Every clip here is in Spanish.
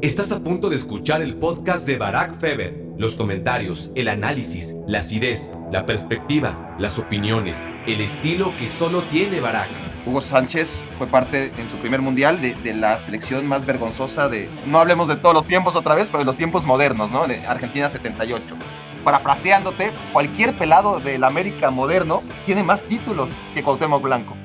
Estás a punto de escuchar el podcast de Barack Feber. Los comentarios, el análisis, la acidez, la perspectiva, las opiniones, el estilo que solo tiene Barack. Hugo Sánchez fue parte en su primer mundial de, la selección más vergonzosa de, no hablemos de todos los tiempos otra vez, pero de los tiempos modernos, ¿no? De Argentina 78. Parafraseándote, cualquier pelado del América moderno tiene más títulos que Cuauhtémoc Blanco.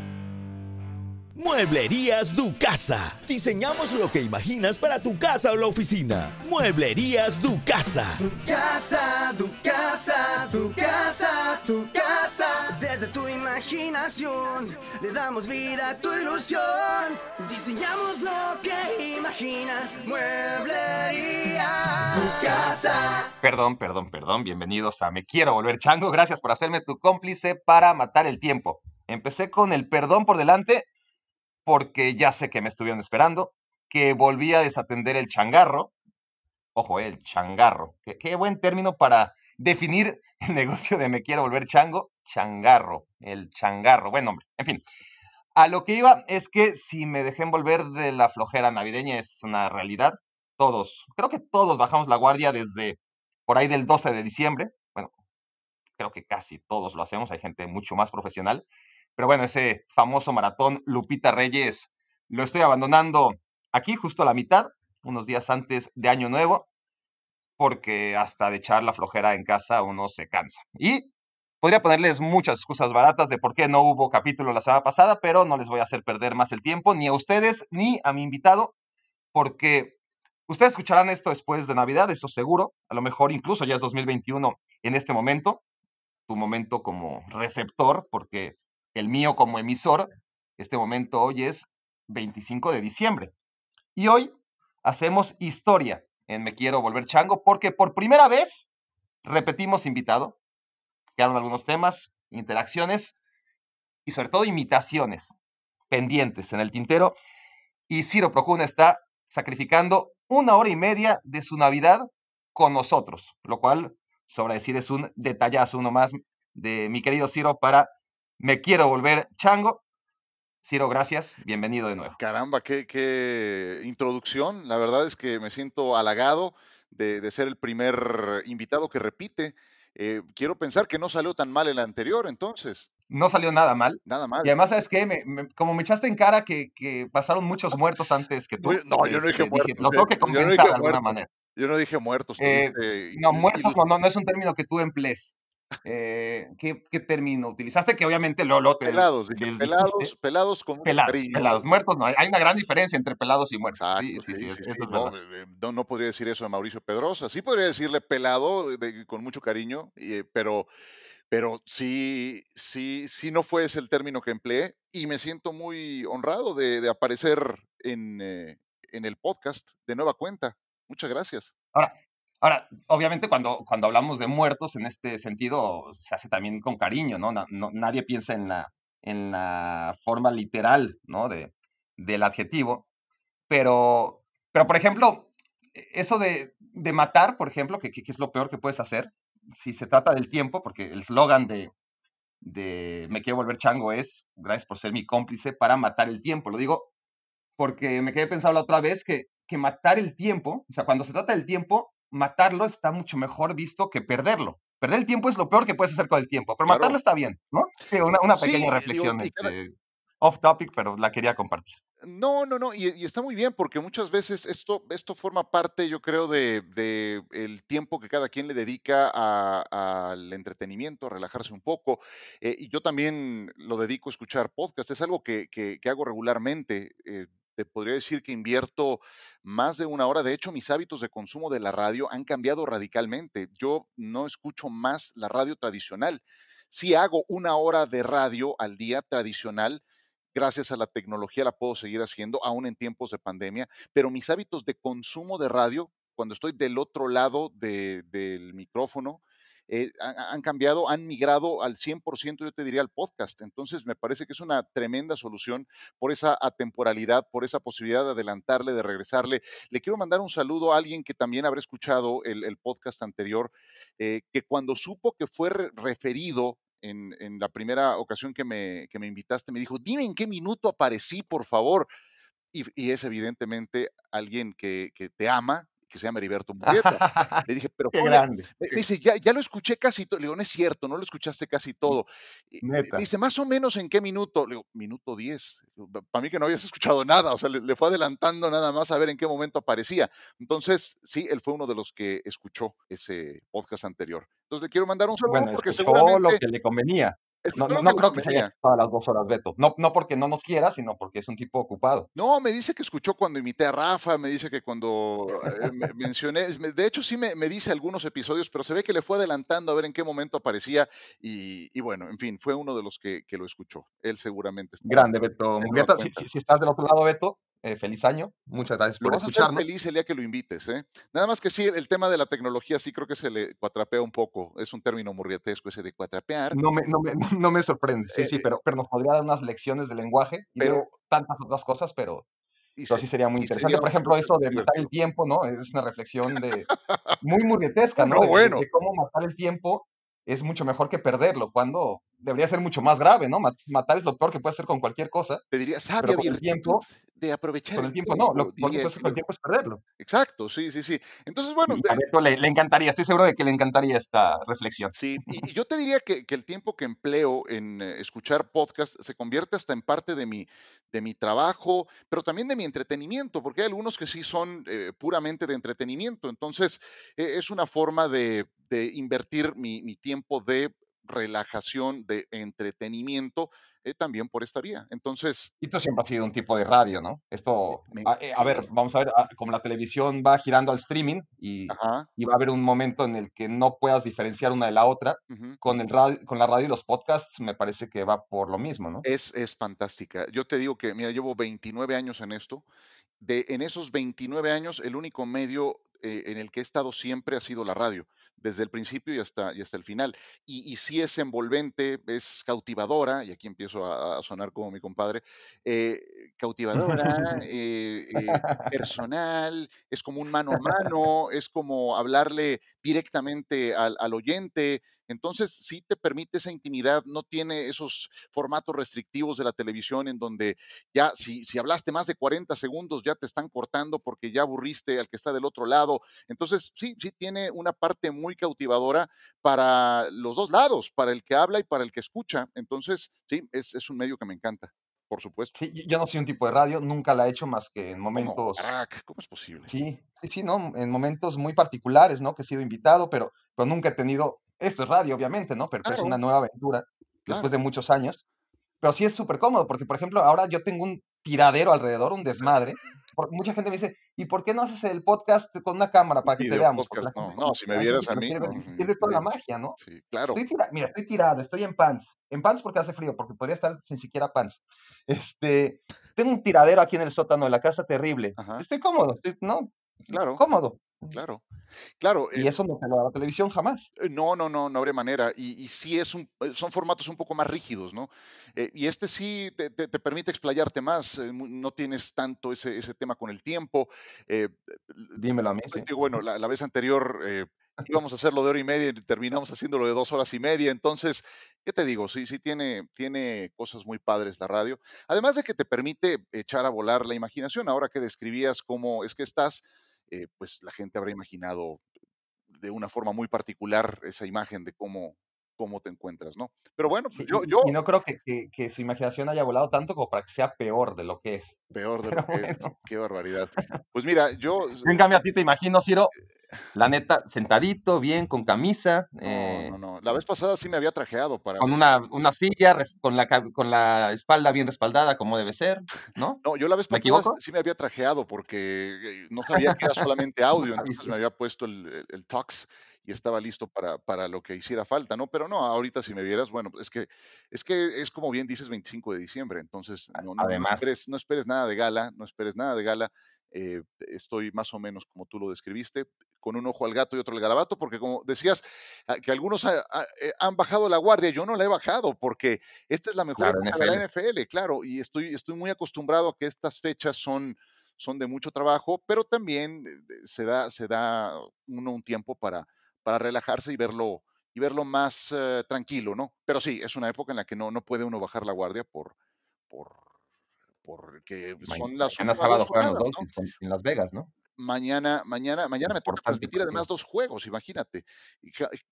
Mueblerías Du Casa. Diseñamos lo que imaginas para tu casa o la oficina. Mueblerías Du Casa. Tu casa, tu casa, tu casa, tu casa. Desde tu imaginación le damos vida a tu ilusión. Diseñamos lo que imaginas. Mueblería Tu casa. Perdón, perdón, perdón. Bienvenidos a Me Quiero Volver Chango. Gracias por hacerme tu cómplice para matar el tiempo. Empecé con el perdón por delante porque ya sé que me estuvieron esperando, que volví a desatender el changarro. Ojo, el changarro. Qué, buen término para definir el negocio de me quiero volver chango. Changarro, el changarro. Buen nombre. En fin, a lo que iba es que si me dejé envolver de la flojera navideña es una realidad. Todos, creo que todos bajamos la guardia desde por ahí del 12 de diciembre. Bueno, creo que casi todos lo hacemos. Hay gente mucho más profesional. Pero bueno, ese famoso maratón Lupita Reyes lo estoy abandonando aquí, justo a la mitad, unos días antes de Año Nuevo, porque hasta de echar la flojera en casa uno se cansa. Y podría ponerles muchas excusas baratas de por qué no hubo capítulo la semana pasada, pero no les voy a hacer perder más el tiempo, ni a ustedes, ni a mi invitado, porque ustedes escucharán esto después de Navidad, eso seguro, a lo mejor incluso ya es 2021 en este momento, tu momento como receptor, porque el mío como emisor, este momento hoy es 25 de diciembre. Y hoy hacemos historia en Me Quiero Volver Chango porque por primera vez repetimos invitado. Quedaron algunos temas, interacciones y sobre todo imitaciones pendientes en el tintero. Y Ciro Procuna está sacrificando una hora y media de su Navidad con nosotros, lo cual, sobra decir, es un detallazo uno más de mi querido Ciro para me quiero volver chango. Ciro, gracias. Bienvenido de nuevo. Caramba, qué, qué introducción. La verdad es que me siento halagado de, de ser el primer invitado que repite. Eh, quiero pensar que no salió tan mal el anterior, entonces. No salió nada mal. Nada mal. Y además, ¿sabes qué? Me, me, como me echaste en cara que, que, pasaron muchos muertos antes que tú. No, yo no dije este, muertos. Dije, los tengo que compensar no de alguna muertos. manera. Yo no dije muertos. Eh, dije, no, muertos no, no, no es un término que tú emplees. Eh, ¿qué, ¿qué, término utilizaste? Que obviamente Lolo te. Pelados, dije, pelados, dijiste. pelados con pelados, pelados, muertos no. Hay una gran diferencia entre pelados y muertos. Exacto, sí, sí, sí, sí, sí, sí no, no, no, podría decir eso de Mauricio Pedrosa. Sí podría decirle pelado de, con mucho cariño, eh, pero, pero sí, sí, sí no fue ese el término que empleé y me siento muy honrado de, de aparecer en, eh, en el podcast de nueva cuenta. Muchas gracias. Ahora, Ahora, obviamente cuando, cuando hablamos de muertos en este sentido, se hace también con cariño, ¿no? nadie piensa en la, en la forma literal, ¿no? De, del adjetivo. Pero, pero, por ejemplo, eso de, de matar, por ejemplo, que, que, es lo peor que puedes hacer, si se trata del tiempo, porque el slogan de, de Me quiero volver chango es, gracias por ser mi cómplice, para matar el tiempo. Lo digo porque me quedé pensando la otra vez que, que matar el tiempo, o sea, cuando se trata del tiempo, matarlo está mucho mejor visto que perderlo. Perder el tiempo es lo peor que puedes hacer con el tiempo, pero claro. matarlo está bien, ¿no? Sí, una, una, pequeña sí, reflexión digo, este, off topic, pero la quería compartir. No, no, no, y, y, está muy bien porque muchas veces esto, esto forma parte, yo creo, de, de el tiempo que cada quien le dedica al entretenimiento, a relajarse un poco. Eh, y yo también lo dedico a escuchar podcast, es algo que, que, que hago regularmente. Eh, te podría decir que invierto más de una hora. De hecho, mis hábitos de consumo de la radio han cambiado radicalmente. Yo no escucho más la radio tradicional. Sí hago una hora de radio al día tradicional. Gracias a la tecnología la puedo seguir haciendo, aún en tiempos de pandemia, pero mis hábitos de consumo de radio, cuando estoy del otro lado de, del micrófono, eh, han, cambiado, han migrado al 100%, yo te diría, al podcast. Entonces, me parece que es una tremenda solución por esa atemporalidad, por esa posibilidad de adelantarle, de regresarle. Le quiero mandar un saludo a alguien que también habrá escuchado el, podcast anterior, eh, que cuando supo que fue re referido en, la primera ocasión que me, invitaste, me dijo, dime en qué minuto aparecí, por favor. y, es evidentemente alguien que te ama, que se llama Heriberto Murrieta. Le dije, pero Qué grande. me dice, ya, ya lo escuché casi todo. Le digo, no es cierto, no lo escuchaste casi todo. Y me dice, más o menos en qué minuto. Le digo, minuto 10. Para mí que no habías escuchado nada, o sea, le, le fue adelantando nada más a ver en qué momento aparecía. Entonces, sí, él fue uno de los que escuchó ese podcast anterior. Entonces, le quiero mandar un saludo Bueno, porque escuchó lo seguramente que le convenía. No, creo que se haya a las 2 horas, Beto. No, no porque no nos quiera, sino porque es un tipo ocupado. No, me dice que escuchó cuando imité a Rafa, me dice que cuando eh, me- mencioné, de hecho sí me, me dice algunos episodios, pero se ve que le fue adelantando a ver en qué momento aparecía y, y bueno, en fin, fue uno de los que, que lo escuchó. Él seguramente Grande, Beto. Si, si- si estás del otro lado, Beto, eh, feliz año. Muchas gracias Lo por vas a hacer escucharnos. feliz el día que lo invites, ¿eh? Nada más que sí, el tema de la tecnología sí creo que se le cuatrapea un poco. Es un término murrietesco ese de cuatrapear. No me, no me, no, me sorprende. Sí, eh, sí, eh, pero, pero nos podría dar unas lecciones de lenguaje y de pero, tantas otras cosas, pero, y, pero se- sí sería muy interesante. sería Por ejemplo, eso de matar el tiempo, ¿no? Es una reflexión de muy murrietesca, No, De, de- bueno. de cómo matar el tiempo es mucho mejor que perderlo, cuando debería ser mucho más grave, ¿no? Ma- Matar es lo peor que puede hacer con cualquier cosa, Te diría, sabia con el tiempo, de aprovechar con el tiempo no. Lo peor que puede hacer con el tiempo es perderlo. Exacto, sí, sí, sí. Entonces, bueno, Y a Beto le, le encantaría, estoy seguro de que le encantaría esta reflexión. sí, y, y yo te diría que, que el tiempo que empleo en eh, escuchar podcast se convierte hasta en parte de mi, de mi trabajo, pero también de mi entretenimiento, porque hay algunos que sí son eh, puramente de entretenimiento. Entonces, eh, es una forma de, de invertir mi, mi tiempo de relajación, de entretenimiento, eh, también por esta vía. Entonces, Y tú siempre has sido un tipo de radio, ¿no? Esto, me, a, eh, a ver, vamos a ver, ah, como la televisión va girando al streaming y, va a haber un momento en el que no puedas diferenciar una de la otra, con, el radio, con la radio y los podcasts me parece que va por lo mismo, ¿no? Es, es fantástica. Yo te digo que, mira, llevo 29 años en esto. De, en esos 29 años, el único medio eh, en el que he estado siempre ha sido la radio, desde el principio y hasta, y hasta el final. Y, y sí es envolvente, es cautivadora, y aquí empiezo a, a sonar como mi compadre, eh, cautivadora, eh, eh, personal, es como un mano a mano, es como hablarle directamente al, al oyente. Entonces, sí te permite esa intimidad, no tiene esos formatos restrictivos de la televisión en donde ya si, si hablaste más de 40 segundos ya te están cortando porque ya aburriste al que está del otro lado. Entonces, sí, sí tiene una parte muy cautivadora para los dos lados, para el que habla y para el que escucha. Entonces, sí, es, es un medio que me encanta, por supuesto. Sí, yo- no soy un tipo de radio, nunca la he hecho más que en momentos, ¿cómo es posible? sí, sí, sí, ¿no? En momentos muy particulares, ¿no? Que he sido invitado, pero, pero nunca he tenido, esto es radio, obviamente, ¿no? Pero, pero es Claro, una nueva aventura después claro. de muchos años. Pero sí es súper cómodo, porque, por ejemplo, ahora yo tengo un tiradero alrededor, un desmadre. Porque mucha gente me dice, ¿y por qué no haces el podcast con una cámara para que te veamos? Podcast, no, no, si me vieras a mí, pierde toda la magia, ¿no? Sí, claro. Estoy tirado, mira, estoy tirado, estoy en pants. En pants porque hace frío, porque podría estar sin siquiera pants. Este, tengo un tiradero aquí en el sótano de la casa terrible. Ajá, Estoy cómodo, estoy, no, claro, cómodo. Claro. Claro, Y eh, eso no te lo da la televisión jamás. Eh, No, no, no, no habría manera. Y, y sí es un, eh, son formatos un poco más rígidos, ¿no? Eh, y este sí te, te- te permite explayarte más, no tienes tanto ese, ese tema con el tiempo. Eh, Dímelo a mí, sí. bueno, la, la vez anterior íbamos a hacerlo de hora y media y terminamos haciéndolo de dos horas y media. Entonces, ¿qué te digo? Sí, sí tiene, tiene cosas muy padres la radio. Además de que te permite echar a volar la imaginación. Ahora que describías cómo es que estás, eh, pues la gente habrá imaginado de una forma muy particular esa imagen de cómo, cómo te encuentras, ¿no? Pero bueno, Sí, yo, y, yo y no creo que, que- que su imaginación haya volado tanto como para que sea peor de lo que es. peor de lo Pero que es, bueno. qué barbaridad. Pues mira, yo, en cambio a ti te imagino, Ciro, la neta, sentadito, bien, con camisa, no, eh, no, no. La vez pasada sí me había trajeado para, con una, una silla, con la, con la espalda bien respaldada como debe ser, ¿no? no, yo la vez ¿Me pasada equivoco? sí me había trajeado porque eh, no sabía que era solamente audio, entonces me había puesto el, el, el tux y estaba listo para, para lo que hiciera falta, ¿no? Pero no, ahorita si me vieras, bueno, es que es que es como bien dices 25 de diciembre, entonces no, no, no Además, esperes, no esperes nada de gala, no esperes nada de gala. eh, estoy más o menos como tú lo describiste, con un ojo al gato y otro al garabato, porque como decías, ah, que algunos ha- ha- eh, han bajado la guardia, yo no la he bajado, porque esta es la mejor claro, de la NFL. NFL, claro, y estoy, estoy muy acostumbrado a que estas fechas son, son de mucho trabajo, pero también eh, se da, se da uno un tiempo para, para relajarse y verlo, y verlo más eh, tranquilo, ¿no? Pero sí, es una época en la que no, no puede uno bajar la guardia por, por, porque son las mañana últimas 2 sábado juegan los ¿no? Dolphins con en Las Vegas, ¿no? Mañana mañana mañana me toca transmitir además. 2 juegos, imagínate.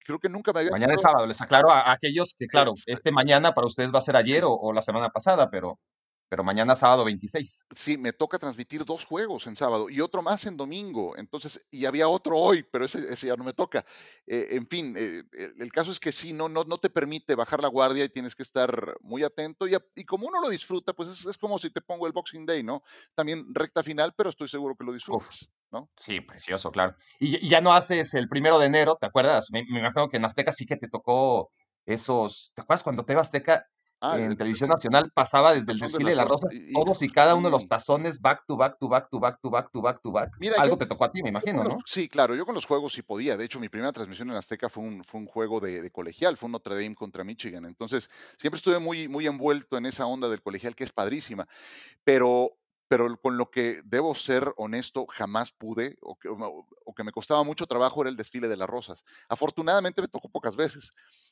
Creo que nunca me había Mañana es sábado, les aclaro a aquellos que, claro, este mañana para ustedes va a ser ayer o la semana pasada, pero pero mañana sábado 26. Sí, me toca transmitir 2 juegos en sábado y otro más en domingo. Entonces, y había otro hoy, pero ese ese ya no me toca. Eh, en fin, eh, el el caso es que sí, no no no te permite bajar la guardia y tienes que estar muy atento, y como uno lo disfruta, pues es es como si te pongo el Boxing Day, ¿no? También recta final, pero estoy seguro que lo Uf. disfrutas, ¿no? Sí, precioso, claro. Y y ya no haces el primero de enero, ¿te acuerdas? Me me imagino que en Azteca sí que te tocó esos ¿te acuerdas cuando TV Azteca Ah, en el Televisión Nacional pasaba desde el desfile de las rosas, todos y cada uno de los tazones back to back to back to back to back to back to back? Mira, yo Algo te tocó a ti, me imagino, los ¿no? sí, claro, yo con los juegos sí podía. De hecho, mi primera transmisión en Azteca fue un fue un juego de de colegial, fue un Notre Dame contra Michigan. Entonces, siempre estuve muy muy envuelto en esa onda del colegial, que es padrísima. Pero pero con lo que debo ser honesto, jamás pude, o que o que me costaba mucho trabajo, era el desfile de las rosas. Afortunadamente, me tocó pocas veces.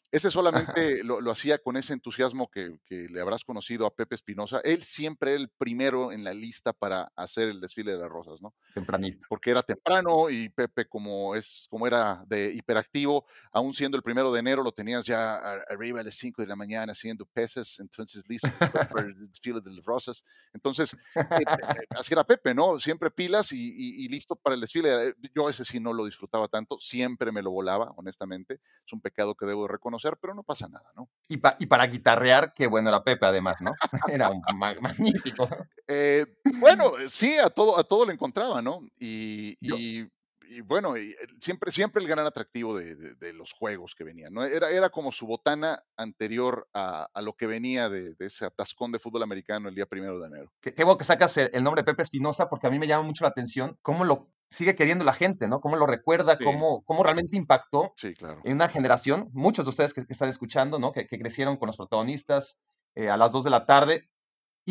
Ese solamente lo lo hacía con ese entusiasmo que que le habrás conocido a Pepe Espinosa. Él siempre era el primero en la lista para hacer el desfile de las rosas, ¿no? Tempranito. Porque era temprano y Pepe, como es como era de hiperactivo, aún siendo el primero de enero, lo tenías ya arriba a las 5 de la mañana haciendo pesas, entonces listo para el desfile de las rosas. Entonces, eh, así era Pepe, ¿no? Siempre pilas y y y listo para el desfile. Eh, yo ese sí no lo disfrutaba tanto, siempre me lo volaba, honestamente. Es un pecado que debo de reconocer, pero no pasa nada, ¿no? Y pa y para guitarrear, qué bueno era Pepe, además, ¿no? Era un ma magnífico. Eh, bueno, sí, a todo a todo le encontraba, ¿no? Y y bueno, y el siempre siempre el gran atractivo de de de los juegos que venían, ¿no? Era era como su botana anterior a a lo que venía de de ese atascón de fútbol americano el día primero de enero. Qué qué bueno que sacas el el nombre Pepe Espinosa, porque a mí me llama mucho la atención cómo lo sigue queriendo la gente, ¿no? Cómo lo recuerda, Sí. cómo cómo realmente impactó Sí, claro. en una generación, muchos de ustedes que que están escuchando, ¿no? Que que crecieron con los protagonistas, eh, a las 2 de la tarde,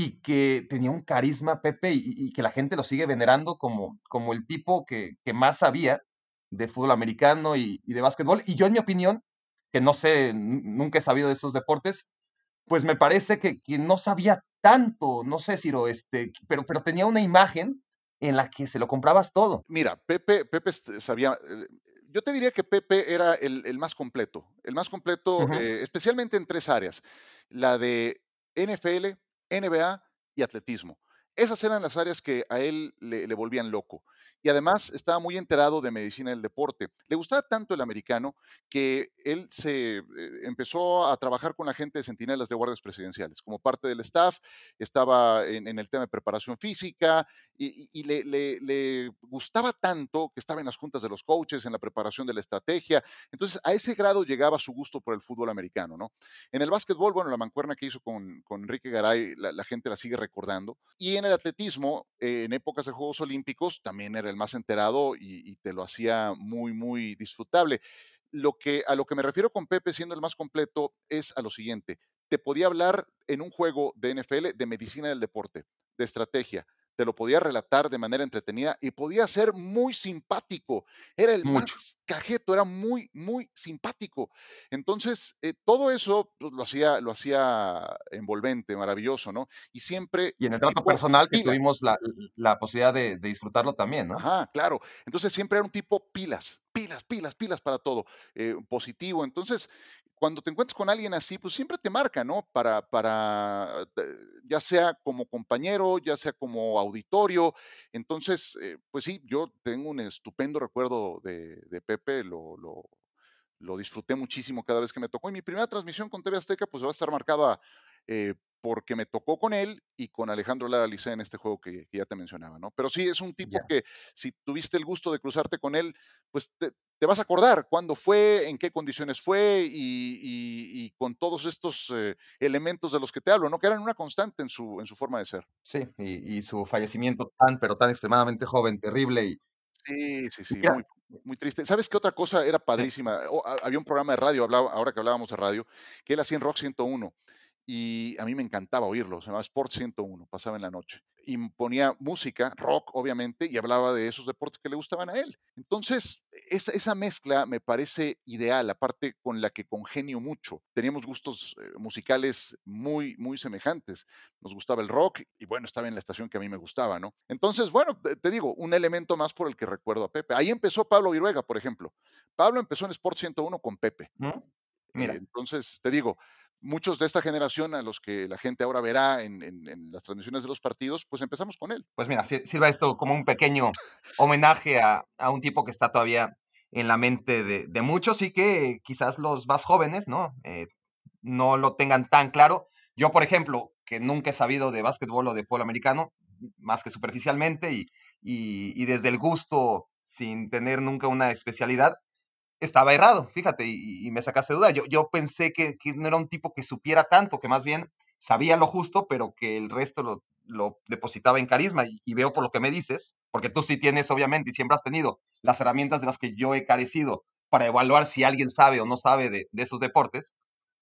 y que tenía un carisma Pepe, y y que la gente lo sigue venerando como como el tipo que que más sabía de fútbol americano y y de básquetbol. Y yo, en mi opinión, que no sé, nu nunca he sabido de esos deportes, pues me parece que que no sabía tanto, no sé, Ciro, este, pero pero tenía una imagen en la que se lo comprabas todo. Mira, Pepe Pepe, este, sabía, eh, yo te diría que Pepe era el el más completo, el más completo, eh, especialmente en 3 áreas, la de NFL, NBA y atletismo. Esas eran las áreas que a él le volvían loco. Y además estaba muy enterado de medicina del deporte. Le gustaba tanto el americano que él se, eh, empezó a trabajar con la gente de centinelas de guardias presidenciales. Como parte del staff, estaba en el tema de preparación física y le le le gustaba tanto que estaba en las juntas de los coaches, en la preparación de la estrategia. Entonces, a ese grado llegaba su gusto por el fútbol americano, ¿no? En el básquetbol, bueno, la mancuerna que hizo con con Enrique Garay, la la gente la sigue recordando. Y en el atletismo, eh, en épocas de Juegos Olímpicos, también era el más enterado y y te lo hacía muy, muy disfrutable. Lo que a lo que me refiero con Pepe siendo el más completo es a lo siguiente, te podía hablar en un juego de NFL de medicina del deporte, de estrategia, te lo podía relatar de manera entretenida y podía ser muy simpático. Era el Mucho. más cajeto, era muy, muy simpático. Entonces, eh, todo eso, pues, lo hacía lo hacía envolvente, maravilloso, ¿no? Y siempre Y en el trato personal que tuvimos la la posibilidad de de disfrutarlo también, ¿no? Ajá, claro. Entonces, siempre era un tipo pilas, pilas, pilas, pilas para todo, eh, positivo. Entonces, cuando te encuentras con alguien así, pues siempre te marca, ¿no? Para para, eh, ya sea como compañero, ya sea como auditorio. Entonces, eh, pues sí, yo tengo un estupendo recuerdo de de Pepe, lo lo lo disfruté muchísimo cada vez que me tocó. Y mi primera transmisión con TV Azteca, pues va a estar marcada, eh, porque me tocó con él y con Alejandro Lara Licea en este juego que que ya te mencionaba, ¿no? Pero sí, es un tipo que si tuviste el gusto de cruzarte con él, pues te te vas a acordar cuándo fue, en qué condiciones fue y y y con todos estos, eh, elementos de los que te hablo, ¿no? Que eran una constante en su en su forma de ser. Sí, y y su fallecimiento tan, pero tan extremadamente joven, terrible y Sí, sí, sí, muy muy triste. ¿Sabes qué otra cosa era padrísima? Había un programa de radio, hablaba ahora que hablábamos de radio, que él hacía en Rock 101, y a mí me encantaba oírlo, se llamaba Sport 101, pasaba en la noche. Y ponía música, rock, obviamente, y hablaba de esos deportes que le gustaban a él. Entonces, esa, esa, mezcla me parece ideal, aparte con la que congenio mucho. Teníamos gustos eh, musicales muy, muy semejantes. Nos gustaba el rock y bueno, estaba en la estación que a mí me gustaba, ¿no? Entonces, bueno, te, te digo, un elemento más por el que recuerdo a Pepe. Ahí empezó Pablo Viruega, por ejemplo. Pablo empezó en Sport 101 con Pepe. ¿Mm? Mira. Eh, entonces, te digo, muchos de esta generación a los que la gente ahora verá en, las transmisiones de los partidos, pues empezamos con él. Pues mira, sirva esto como un pequeño homenaje a, a un tipo que está todavía en la mente de, muchos y que quizás los más jóvenes, ¿no? Eh, no lo tengan tan claro. Yo, por ejemplo, que nunca he sabido de básquetbol o de fútbol americano, más que superficialmente y, y desde el gusto, sin tener nunca una especialidad, estaba errado, fíjate, y, y, me sacaste duda. Yo, yo pensé que, que, no era un tipo que supiera tanto, que más bien sabía lo justo, pero que el resto lo, lo depositaba en carisma. Y, veo por lo que me dices, porque tú sí tienes, obviamente, y siempre has tenido las herramientas de las que yo he carecido para evaluar si alguien sabe o no sabe de, de esos deportes,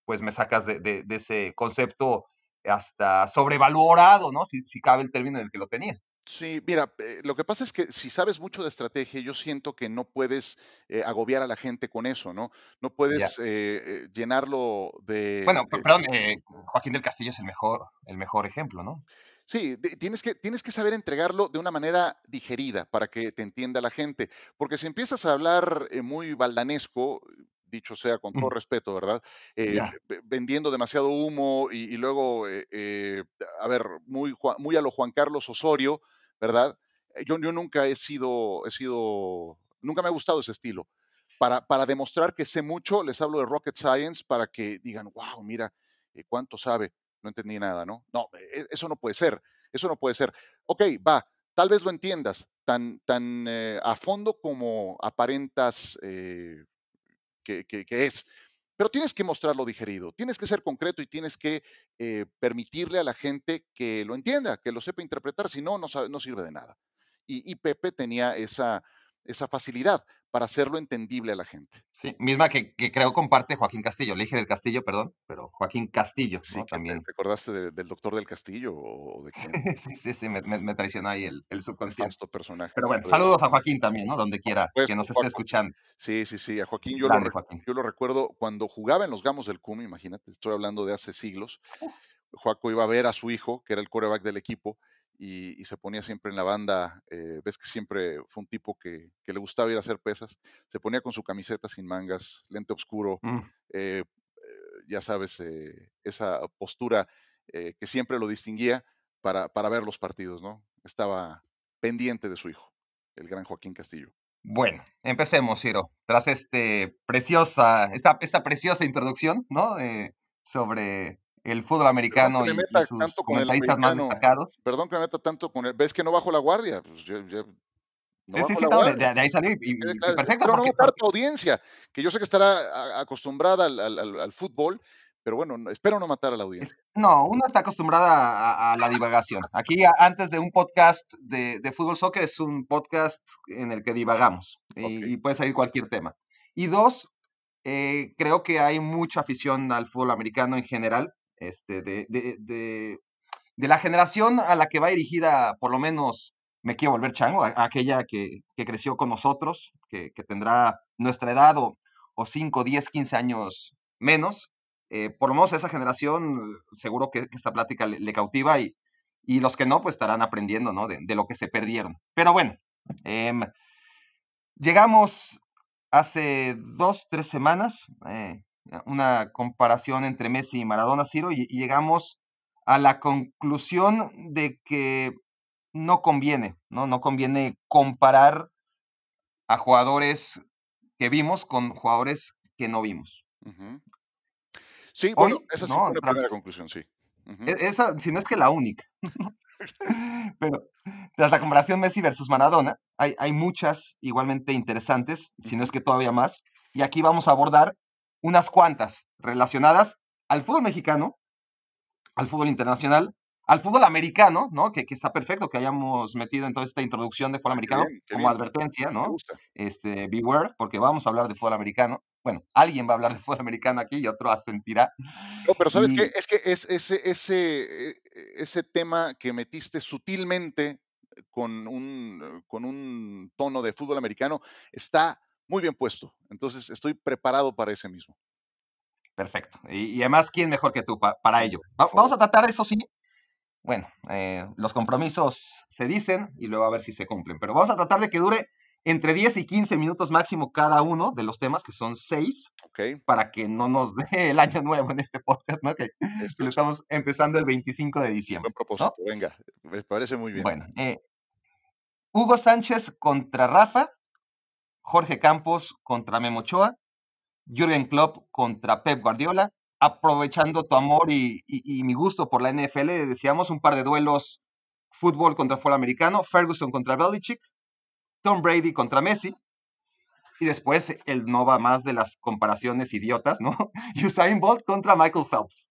pues me sacas de, de, de, ese concepto hasta sobrevalorado, ¿no? Si, si cabe el término en el que lo tenía. Sí, mira, eh, lo que pasa es que si sabes mucho de estrategia, yo siento que no puedes eh, agobiar a la gente con eso, ¿no? No puedes eh, llenarlo de... Bueno, de, perdón, Joaquín del Castillo es el mejor, el mejor ejemplo, ¿no? Sí, de, tienes, que, tienes que saber entregarlo de una manera digerida para que te entienda la gente, porque si empiezas a hablar muy baldanesco, dicho sea con todo respeto, ¿verdad? Eh, yeah. Vendiendo demasiado humo y, y luego, eh, eh, a ver, muy, muy a lo Juan Carlos Osorio, ¿verdad? Yo, yo nunca he sido, he sido, nunca me ha gustado ese estilo. Para, para demostrar que sé mucho, les hablo de rocket science para que digan, wow, mira, cuánto sabe. No entendí nada, ¿no? No, e, eso no puede ser, eso no puede ser. Ok, va, tal vez lo entiendas tan, tan eh, a fondo como aparentas eh, que, que, es. Pero tienes que mostrarlo digerido, tienes que ser concreto y tienes que eh, permitirle a la gente que lo entienda, que lo sepa interpretar, si no, no, no sirve de nada. Y Pepe tenía esa, esa facilidad para hacerlo entendible a la gente. Sí, misma que, que, creo comparte Joaquín Castillo. Le dije del Castillo, perdón, pero Joaquín Castillo, sí, ¿no? También. ¿Te acordaste de, del doctor del Castillo o de quién? sí, sí, sí, me, me, traicionó ahí el, el subconsciente. El personaje. Pero bueno, saludos a Joaquín también, ¿no? Donde quiera pues, que nos esté escuchando. Sí, sí, sí, a Joaquín yo, Grande, lo, Joaquín yo lo recuerdo cuando jugaba en los Gamos del CUM, imagínate, estoy hablando de hace siglos. Joaco iba a ver a su hijo, que era el coreback del equipo, y, y, se ponía siempre en la banda. Eh, ves que siempre fue un tipo que, que, le gustaba ir a hacer pesas. Se ponía con su camiseta sin mangas, lente oscuro, mm. eh, ya sabes, eh, esa postura eh, que siempre lo distinguía para, para ver los partidos, ¿no? Estaba pendiente de su hijo, el gran Joaquín Castillo. Bueno, empecemos, Ciro. Tras este preciosa, esta, esta preciosa introducción, ¿no? sobre el fútbol americano y, y, sus comentaristas más destacados. Perdón que me meta tanto con él. ¿Ves que no bajo la guardia? Pues yo, yo no sí, sí, sí, de, de, ahí salió y, y, claro, y perfecto. Pero porque, no porque... audiencia, que yo sé que estará acostumbrada al, al, al, fútbol, pero bueno, espero no matar a la audiencia. No, uno está acostumbrada a, a la divagación. Aquí, a, antes de un podcast de, de, fútbol soccer, es un podcast en el que divagamos okay. y, puede salir cualquier tema. Y dos, eh, creo que hay mucha afición al fútbol americano en general, este, de, de, de, de, la generación a la que va dirigida, por lo menos, me quiero volver chango, a, aquella que, que, creció con nosotros, que, que tendrá nuestra edad o, o 5, 10, 15 años menos. Eh, por lo menos esa generación, seguro que, esta plática le, cautiva y, y los que no, pues estarán aprendiendo ¿no? de, lo que se perdieron. Pero bueno, eh, llegamos hace dos, tres semanas, eh, una comparación entre Messi y Maradona, Ciro, y, y, llegamos a la conclusión de que no conviene, ¿no? No conviene comparar a jugadores que vimos con jugadores que no vimos. Uh -huh. Sí, Hoy, bueno, esa sí no, fue la primera conclusión, sí. Uh -huh. Esa, si no es que la única. Pero tras la comparación Messi versus Maradona, hay, hay muchas igualmente interesantes, si no es que todavía más, y aquí vamos a abordar unas cuantas relacionadas al fútbol mexicano, al fútbol internacional, al fútbol americano, ¿no? Que, que, está perfecto que hayamos metido en toda esta introducción de fútbol americano bien, como bien. advertencia, ¿no? Este, beware, porque vamos a hablar de fútbol americano. Bueno, alguien va a hablar de fútbol americano aquí y otro asentirá. No, pero ¿sabes y... qué? Es que es, ese, ese, e, ese tema que metiste sutilmente con un, con un tono de fútbol americano está muy bien puesto. Entonces estoy preparado para ese mismo. Perfecto. Y, además, ¿quién mejor que tú para ello? vamos a tratar eso sí. Bueno, eh, los compromisos se dicen y luego a ver si se cumplen. Pero vamos a tratar de que dure entre 10 y 15 minutos máximo cada uno de los temas, que son seis, para que no nos dé el año nuevo en este podcast, ¿no? Que, lo estamos empezando el 25 de diciembre. Buen propósito, venga, me parece muy bien. Bueno, eh, Hugo Sánchez contra Rafa, Jorge Campos contra Memo Ochoa, Jürgen Klopp contra Pep Guardiola, aprovechando tu amor y, mi gusto por la NFL, decíamos un par de duelos fútbol contra fútbol americano, Ferguson contra Belichick, Tom Brady contra Messi. Y después el no va más de las comparaciones idiotas, ¿no? Usain Bolt contra Michael Phelps.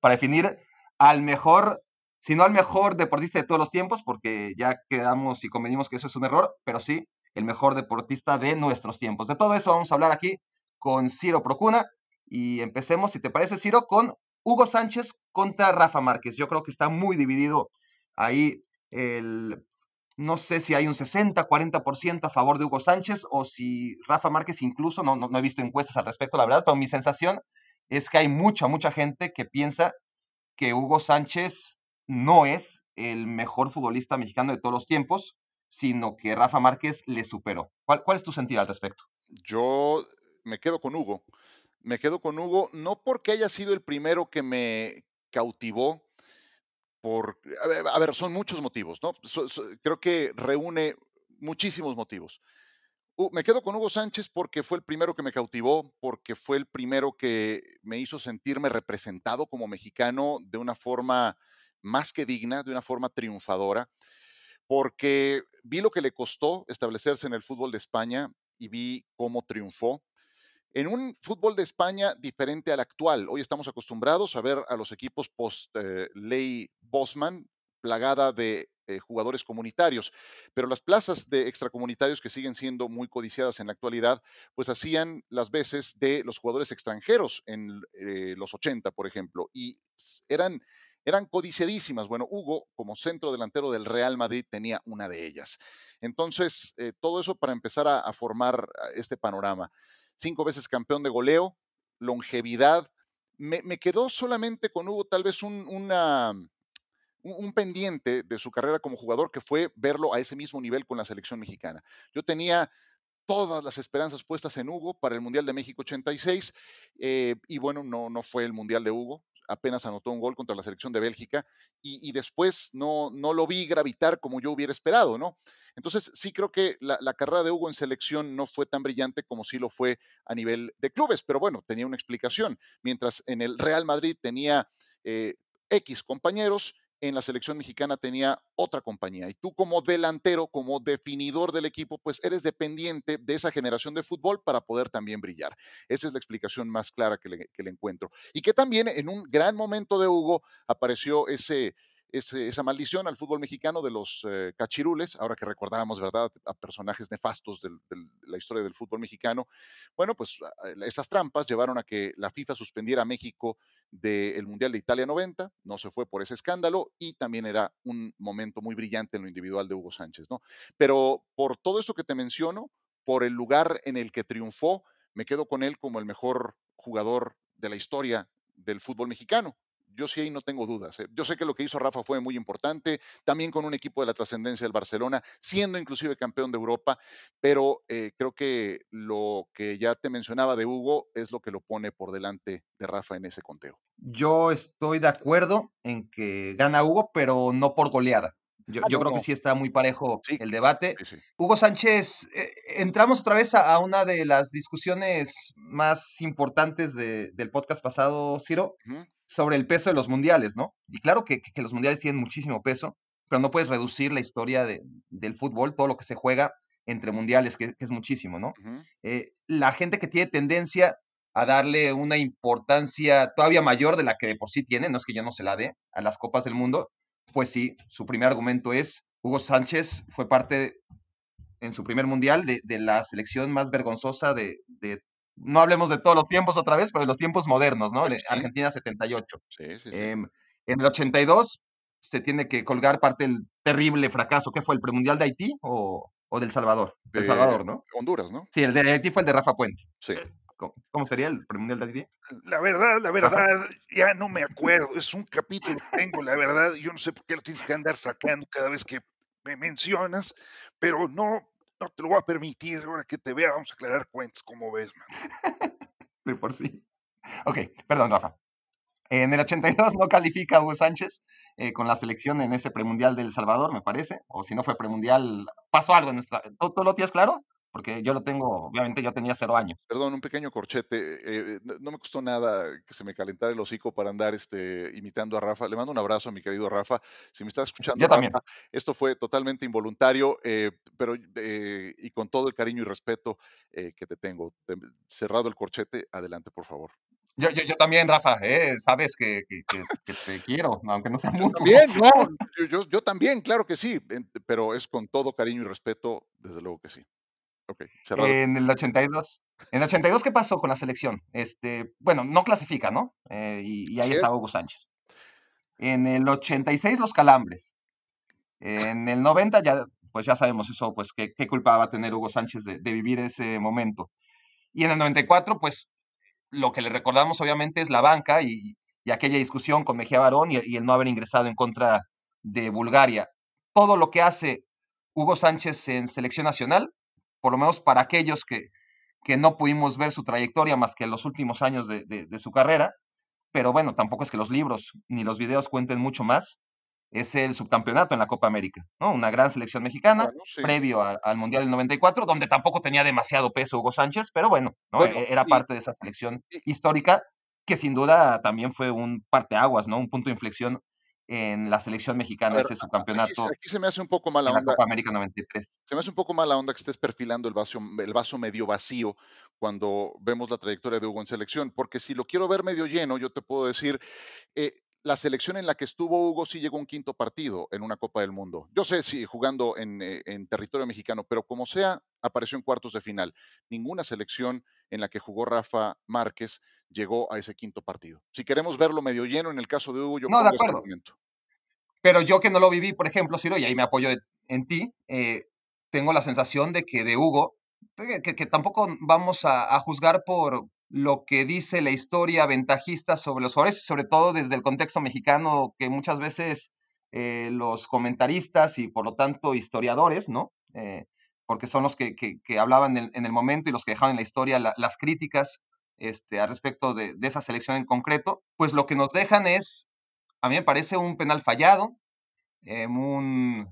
Para definir al mejor, si no al mejor deportista de todos los tiempos, porque ya quedamos y convenimos que eso es un error, pero sí el mejor deportista de nuestros tiempos. De todo eso vamos a hablar aquí con Ciro Procuna. Y empecemos, si te parece, Ciro, con Hugo Sánchez contra Rafa Márquez. Yo creo que está muy dividido ahí el, no sé si hay un 60, 40% a favor de Hugo Sánchez o si Rafa Márquez incluso, no, no, he visto encuestas al respecto, la verdad, pero mi sensación es que hay mucha, mucha gente que piensa que Hugo Sánchez no es el mejor futbolista mexicano de todos los tiempos, sino que Rafa Márquez le superó. ¿Cuál, es tu sentir al respecto? Yo me quedo con Hugo. Me quedo con Hugo no porque haya sido el primero que me cautivó, por, a ver, son muchos motivos, ¿no? creo que reúne muchísimos motivos. me quedo con Hugo Sánchez porque fue el primero que me cautivó, porque fue el primero que me hizo sentirme representado como mexicano de una forma más que digna, de una forma triunfadora, porque vi lo que le costó establecerse en el fútbol de España y vi cómo triunfó en un fútbol de España diferente al actual. Hoy estamos acostumbrados a ver a los equipos post-ley eh, Bosman plagada de eh, jugadores comunitarios, pero las plazas de extracomunitarios que siguen siendo muy codiciadas en la actualidad, pues hacían las veces de los jugadores extranjeros en eh, los 80, por ejemplo, y eran eran codiciadísimas. Bueno, Hugo, como centro delantero del Real Madrid, tenía una de ellas. Entonces, todo eso para empezar a, formar este panorama cinco veces campeón de goleo, longevidad. Me, quedó solamente con Hugo tal vez un, pendiente de su carrera como jugador que fue verlo a ese mismo nivel con la selección mexicana. Yo tenía todas las esperanzas puestas en Hugo para el Mundial de México 86 eh, y bueno, no, no fue el Mundial de Hugo, apenas anotó un gol contra la selección de Bélgica y, después no, no lo vi gravitar como yo hubiera esperado, ¿no? Entonces sí creo que la, carrera de Hugo en selección no fue tan brillante como sí lo fue a nivel de clubes, pero bueno, tenía una explicación. Mientras en el Real Madrid tenía eh, X compañeros, en la selección mexicana tenía otra compañía. Y tú como delantero, como definidor del equipo, pues eres dependiente de esa generación de fútbol para poder también brillar. Esa es la explicación más clara que le, que le encuentro. Y que también en un gran momento de Hugo apareció ese esa maldición al fútbol mexicano de los eh, cachirules, ahora que recordábamos, ¿verdad?, a personajes nefastos de la historia del fútbol mexicano. Bueno, pues esas trampas llevaron a que la FIFA suspendiera a México del Mundial de Italia 90, no se fue por ese escándalo y también era un momento muy brillante en lo individual de Hugo Sánchez, ¿no? Pero por todo eso que te menciono, por el lugar en el que triunfó, me quedo con él como el mejor jugador de la historia del fútbol mexicano yo sí ahí no tengo dudas. ¿eh? Yo sé que lo que hizo Rafa fue muy importante, también con un equipo de la trascendencia del Barcelona, siendo inclusive campeón de Europa, pero eh, creo que lo que ya te mencionaba de Hugo es lo que lo pone por delante de Rafa en ese conteo. Yo estoy de acuerdo en que gana Hugo, pero no por goleada. Yo, ah, creo que sí está muy parejo el debate. Hugo Sánchez, eh, entramos otra vez a, una de las discusiones más importantes del podcast pasado, Ciro, sobre el peso de los mundiales, ¿no? Y claro que, los mundiales tienen muchísimo peso, pero no puedes reducir la historia del fútbol, todo lo que se juega entre mundiales, que, es muchísimo, ¿no? Eh, la gente que tiene tendencia a darle una importancia todavía mayor de la que de por sí tiene, no es que yo no se la dé, a las Copas del Mundo, pues sí, su primer argumento es, Hugo Sánchez fue parte en su primer mundial de, la selección más vergonzosa de, de no hablemos de todos los tiempos otra vez, pero de los tiempos modernos, ¿no? Pues Argentina 78. Sí, sí, sí. Em, en el 82 se tiene que colgar parte del terrible fracaso que fue el premundial de Haití o o del Salvador? Del De Salvador, ¿no? Honduras, ¿no? Sí, el de Haití fue el de Rafa Puente. Sí. ¿Cómo, cómo sería el premundial de Haití? La verdad, la verdad, ya no me acuerdo. Es un capítulo que tengo, la verdad. Yo no sé por qué lo tienes que andar sacando cada vez que me mencionas, pero no, no te lo voy a permitir. Ahora que te vea, vamos a aclarar cuentas, como ves, man. De por sí. Ok, perdón, Rafa. En el 82 no califica Hugo Sánchez eh, con la selección en ese premundial del Salvador, me parece. O si no fue premundial, pasó algo en esta. ¿Tú, tú lo tienes claro? Porque yo lo tengo, obviamente yo tenía cero años. Perdón, un pequeño corchete. eh, no, me costó nada que se me calentara el hocico para andar este, imitando a Rafa. Le mando un abrazo a mi querido Rafa. Si me estás escuchando, Yo también. Esto fue totalmente involuntario, eh, pero eh, y con todo el cariño y respeto que te tengo. Te- cerrado el corchete, adelante, por favor. Yo, yo, yo también, Rafa, eh, sabes que, que, que- que te quiero, aunque no sea mutuo. También, no, yo, yo- también, claro que sí, pero es con todo cariño y respeto, desde luego que sí. En el 82. En el 82, ¿qué pasó con la selección? Este, bueno, no clasifica, ¿no? Eh, y, y ahí Así es. está Hugo Sánchez. En el 86, los calambres. En el 90, ya, pues ya sabemos eso, pues qué, qué culpa va a tener Hugo Sánchez de, de vivir ese momento. Y en el 94, pues lo que le recordamos obviamente es la banca y, y aquella discusión con Mejía Barón y, y el no haber ingresado en contra de Bulgaria. Todo lo que hace Hugo Sánchez en selección nacional, por lo menos para aquellos que, que no pudimos ver su trayectoria más que en los últimos años de, de- de su carrera, pero bueno, tampoco es que los libros ni los videos cuenten mucho más, es el subcampeonato en la Copa América, ¿no? Una gran selección mexicana, Bueno, sí. previo a- al Mundial del 94, donde tampoco tenía demasiado peso Hugo Sánchez, pero bueno, ¿no? Bueno, E- era y- parte de esa selección y- histórica que sin duda también fue un parteaguas, ¿no? Un punto de inflexión en la selección mexicana, ver, ese a- aquí, subcampeonato aquí se me hace un poco mala en la onda. Copa América 93. Se me hace un poco mala onda que estés perfilando el vaso, el vaso medio vacío cuando vemos la trayectoria de Hugo en selección, porque si lo quiero ver medio lleno, yo te puedo decir, eh, la selección en la que estuvo Hugo sí llegó a un quinto partido en una Copa del Mundo. Yo sé si jugando en, eh, en territorio mexicano, pero como sea, apareció en cuartos de final. Ninguna selección en la que jugó Rafa Márquez llegó a ese quinto partido. Si queremos verlo medio lleno, en el caso de Hugo, yo No, de ese acuerdo. argumento. Pero yo que no lo viví, por ejemplo, Ciro, y ahí me apoyo en, ti, eh, tengo la sensación de que de Hugo, que, que- tampoco vamos a, juzgar por lo que dice la historia ventajista sobre los jugadores, sobre todo desde el contexto mexicano, que muchas veces eh, los comentaristas y por lo tanto historiadores, ¿no? Eh, porque son los que, que- hablaban en, el momento y los que dejaban en la historia la- las críticas este, al respecto de esa selección en concreto, pues lo que nos dejan es a mí me parece un penal fallado, un-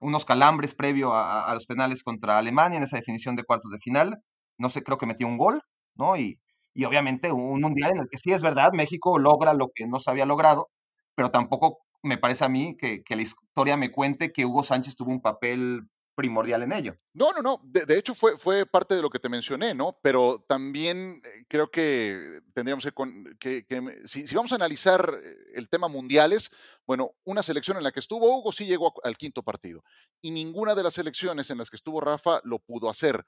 unos calambres previo a, los penales contra Alemania en esa definición de cuartos de final. No sé, creo que metió un gol, ¿no? Y, y obviamente un mundial en el que sí es verdad, México logra lo que no se había logrado, pero tampoco me parece a mí que la historia me cuente que Hugo Sánchez tuvo un papel primordial en ello. No, no, no. De, de hecho, fue, fue parte de lo que te mencioné, ¿no? Pero también eh, creo que tendríamos que, con- que- si, si vamos a analizar eh, el tema mundiales, bueno, una selección en la que estuvo Hugo sí llegó al quinto partido. Y ninguna de las selecciones en las que estuvo Rafa lo pudo hacer.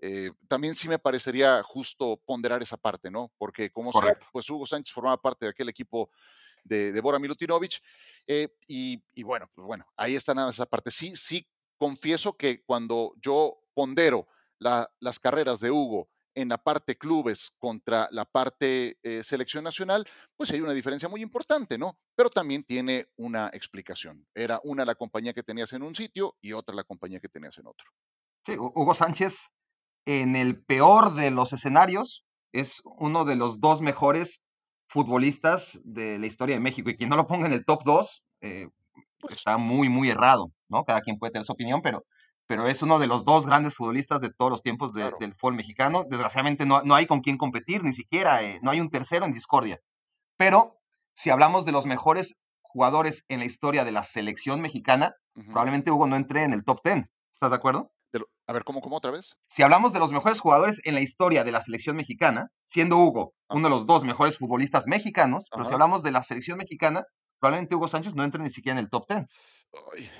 Eh, también sí me parecería justo ponderar esa parte, ¿no? Porque como sea, pues Hugo Sánchez formaba parte de aquel equipo de, de Bora Milutinovic. eh, y, y bueno, pues bueno, ahí está nada esa parte. Sí, sí confieso que cuando yo pondero la- las carreras de Hugo en la parte clubes contra la parte eh, selección nacional, pues hay una diferencia muy importante, ¿no? Pero también tiene una explicación. Era una la compañía que tenías en un sitio y otra la compañía que tenías en otro. Sí, Hu- Hugo Sánchez, en el peor de los escenarios, es uno de los dos mejores futbolistas de la historia de México. Y quien no lo ponga en el top 2, Pues está muy, muy errado, ¿no? Cada quien puede tener su opinión, pero, pero es uno de los dos grandes futbolistas de todos los tiempos de- Claro. del fútbol mexicano. Desgraciadamente no, no hay con quién competir, ni siquiera, eh, no hay un tercero en discordia. Pero si hablamos de los mejores jugadores en la historia de la selección mexicana, probablemente Hugo no entre en el top 10. ¿Estás de acuerdo? De lo- a ver, ¿cómo, cómo otra vez? si hablamos de los mejores jugadores en la historia de la selección mexicana, siendo Hugo uno de los dos mejores futbolistas mexicanos, pero si Ajá. hablamos de la selección mexicana, probablemente Hugo Sánchez no entre ni siquiera en el top 10. Ay,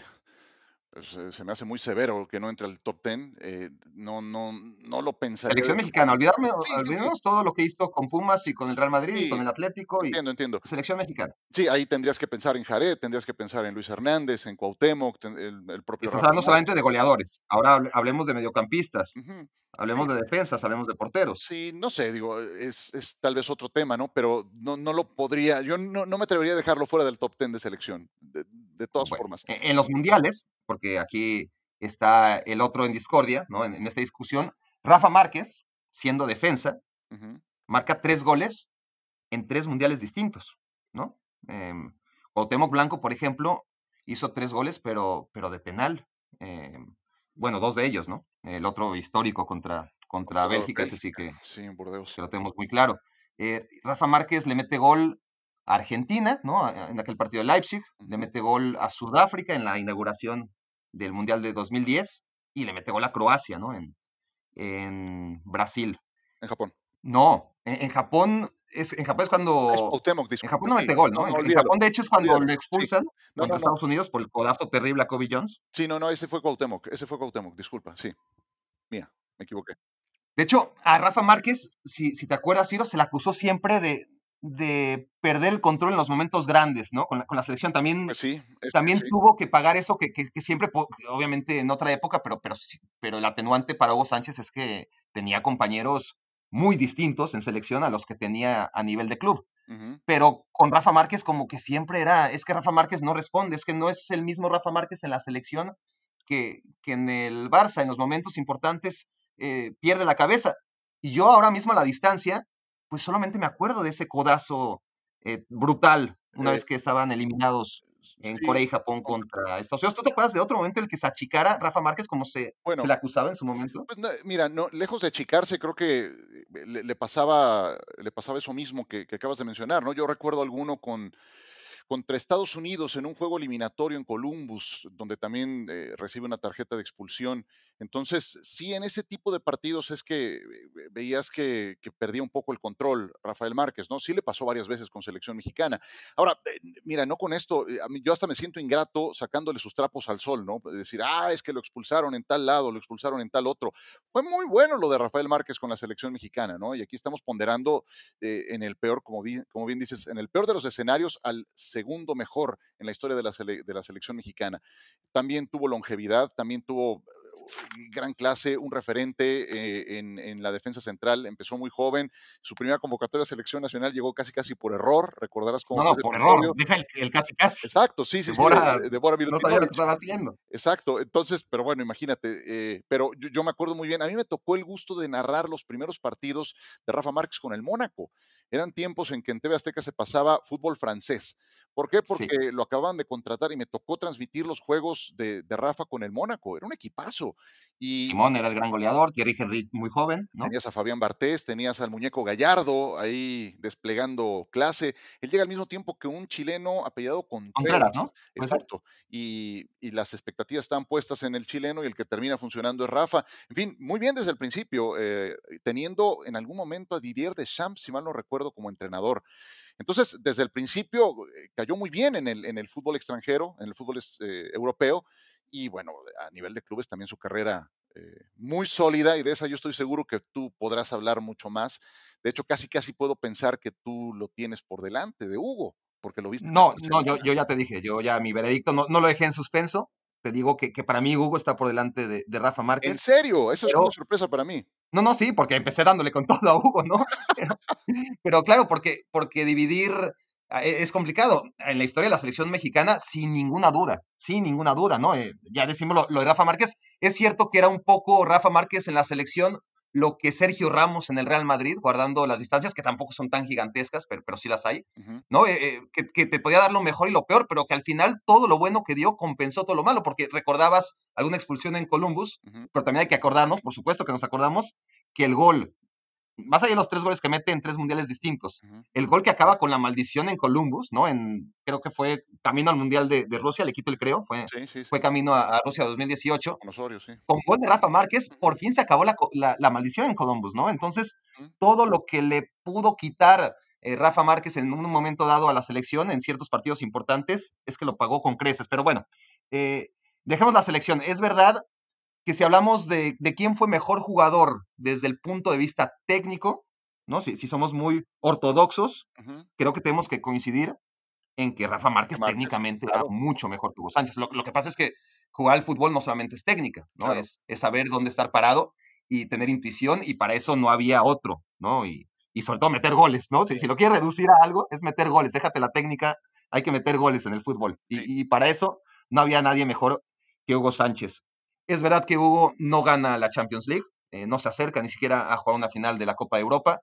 se, se me hace muy severo que no entre al top 10. eh, no, no, no lo pensaría. Selección mexicana, olvidarme, Sí, sí, sí. olvidemos todo lo que hizo con Pumas y con el Real Madrid y con el Atlético y Entiendo, entiendo. selección mexicana. Sí, ahí tendrías que pensar en Jared, tendrías que pensar en Luis Hernández, en Cuauhtémoc, el, el propio Estás hablando solamente de goleadores. Ahora hable- hablemos de mediocampistas, hablemos de defensas, hablemos de porteros. Sí, no sé, digo, es, es tal vez otro tema, ¿no? Pero no, no lo podría, yo no, no me atrevería a dejarlo fuera del top 10 de selección, de, de todas Bueno, formas. e- en los mundiales, porque aquí está el otro en discordia, ¿no? En, en esta discusión, Rafa Márquez, siendo defensa, marca tres goles en tres mundiales distintos, ¿no? Em, Cuauhtémoc Blanco, por ejemplo, hizo tres goles, pero, pero de penal. Em, bueno, dos de ellos, ¿no? El otro histórico contra, contra Bélgica, ese sí que, Sí, en Burdeos. que lo tenemos muy claro. Eh, Rafa Márquez le mete gol a Argentina, ¿no? En aquel partido de Leipzig, le mete gol a Sudáfrica en la inauguración del Mundial de 2010 y le mete gol a Croacia, ¿no? En, en Brasil. En Japón. No, en, en Japón es, en Japón es Es cuando Cuauhtémoc, en Japón no mete gol, No, ¿no? En, no, en olvídalo. Japón, de hecho, es cuando olvídalo, lo sí. expulsan No, contra. Estados Unidos por el codazo terrible a Kobe Jones. Sí, no, no, ese fue Cuauhtémoc, ese fue Cuauhtémoc, disculpa, sí. Mía, me equivoqué. De hecho, a Rafa Márquez, si, si te acuerdas, Ciro, se le acusó siempre de, de perder el control en los momentos grandes, ¿no? Con la, con la selección también, Pues sí, es que también sí. tuvo que pagar eso que, que- que siempre, obviamente en otra época, pero, pero, pero el atenuante para Hugo Sánchez es que tenía compañeros muy distintos en selección a los que tenía a nivel de club. Pero con Rafa Márquez como que siempre era, es que Rafa Márquez no responde, es que no es el mismo Rafa Márquez en la selección que, que en el Barça, en los momentos importantes eh, pierde la cabeza. Y yo ahora mismo a la distancia, pues solamente me acuerdo de ese codazo eh, brutal una Eh, vez que estaban eliminados en sí, Corea y Japón contra Estados Unidos. ¿Tú te acuerdas de otro momento en el que se achicara Rafa Márquez como se, Bueno. se le acusaba en su momento? Pues no, mira, no, lejos de achicarse, creo que eh, le, le pasaba, le pasaba eso mismo que, que acabas de mencionar, ¿no? Yo recuerdo alguno con contra Estados Unidos en un juego eliminatorio en Columbus, donde también eh, recibe una tarjeta de expulsión. Entonces, sí, en ese tipo de partidos es que eh, veías que, perdía un poco el control Rafael Márquez, ¿no? Sí le pasó varias veces con selección mexicana. Ahora, eh, mira, no con esto, yo hasta me siento ingrato sacándole sus trapos al sol, ¿no? De decir, ah, es que lo expulsaron en tal lado, lo expulsaron en tal otro. Fue muy bueno lo de Rafael Márquez con la selección mexicana, ¿no? Y aquí estamos ponderando en el peor, como bien, como bien dices, en el peor de los escenarios al segundo mejor en la historia de la, selección mexicana. También tuvo longevidad, también tuvo gran clase, un referente eh, en, en la defensa central, empezó muy joven, su primera convocatoria a selección nacional llegó casi casi por error, recordarás cómo No, por error, deja el, el casi casi. Exacto, sí, sí, sí, Débora de- de Bora No sabía lo que estaba haciendo. Exacto, entonces, pero bueno, imagínate, eh, pero yo, yo me acuerdo muy bien, a mí me tocó el gusto de narrar los primeros partidos de Rafa Márquez con el Mónaco. Eran tiempos en que en TV Azteca se pasaba fútbol francés. ¿Por qué? Sí. Porque lo acababan de contratar y me tocó transmitir los juegos de, de Rafa con el Mónaco. Era un equipazo. Y Simón era el gran goleador, Thierry Henry muy joven, ¿no? tenías a Fabián Bartés, tenías al muñeco Gallardo ahí desplegando clase. Él llega al mismo tiempo que un chileno apellidado Contreras. Contreras, ¿no? Exacto. Y, y las expectativas están puestas en el chileno y el que termina funcionando es Rafa. En fin, muy bien desde el principio, eh, teniendo en algún momento a Didier Deschamps, si mal no recuerdo, como entrenador. Entonces, desde el principio eh, cayó muy bien en el, en el fútbol extranjero, en el fútbol eh, europeo, y bueno, a nivel de clubes también su carrera eh, muy sólida, y de esa yo estoy seguro que tú podrás hablar mucho más. De hecho, casi casi puedo pensar que tú lo tienes por delante de Hugo, porque lo viste. en No, no, yo, ya te dije, yo ya mi veredicto no, no lo dejé en suspenso. Te digo que, que para mí Hugo está por delante de, de Rafa En Márquez. serio, eso es una sorpresa para mí. No, no, sí, porque empecé dándole con todo a Hugo, ¿no? Pero, pero claro, porque, porque dividir es complicado. En la historia de la selección mexicana, sin ninguna duda, sin ninguna duda, ¿no? Eh, ya decimos lo, lo de Rafa Márquez. Es cierto que era un poco Rafa Márquez en la selección lo que Sergio Ramos en el Real Madrid, guardando las distancias, que tampoco son tan gigantescas, pero, pero sí las hay. ¿no? Eh, eh, que, que te podía dar lo mejor y lo peor, pero que al final todo lo bueno que dio compensó todo lo malo, porque recordabas alguna expulsión en Columbus, pero también hay que acordarnos, por supuesto que nos acordamos, que el gol, más allá de los tres goles que mete en tres mundiales distintos, el gol que acaba con la maldición en Columbus, ¿no? En, creo que fue camino al Mundial de, de Rusia, le quito el creo, fue, Sí, sí, sí. fue camino a, a Rusia 2018, Con Osorio, sí. con gol de Rafa Márquez, por fin se acabó la, la- la maldición en Columbus, ¿no? Entonces, todo lo que le pudo quitar eh, Rafa Márquez en un momento dado a la selección en ciertos partidos importantes es que lo pagó con creces. Pero bueno, eh, dejemos la selección. Es verdad que si hablamos de, de, quién fue mejor jugador desde el punto de vista técnico, ¿no? Si, si somos muy ortodoxos, uh -huh. creo que tenemos que coincidir en que Rafa Márquez, Márquez técnicamente claro. era mucho mejor que Hugo Sánchez. Lo, lo, que pasa es que jugar al fútbol no solamente es técnica, ¿no? Claro. Es, es, saber dónde estar parado y tener intuición, y para eso no había otro, ¿no? Y, y sobre todo meter goles, ¿no? Si, si, lo quieres reducir a algo, es meter goles. Déjate la técnica, hay que meter goles en el fútbol. Sí. Y, y, para eso no había nadie mejor que Hugo Sánchez. Es verdad que Hugo no gana la Champions League, eh, no se acerca ni siquiera a jugar una final de la Copa de Europa,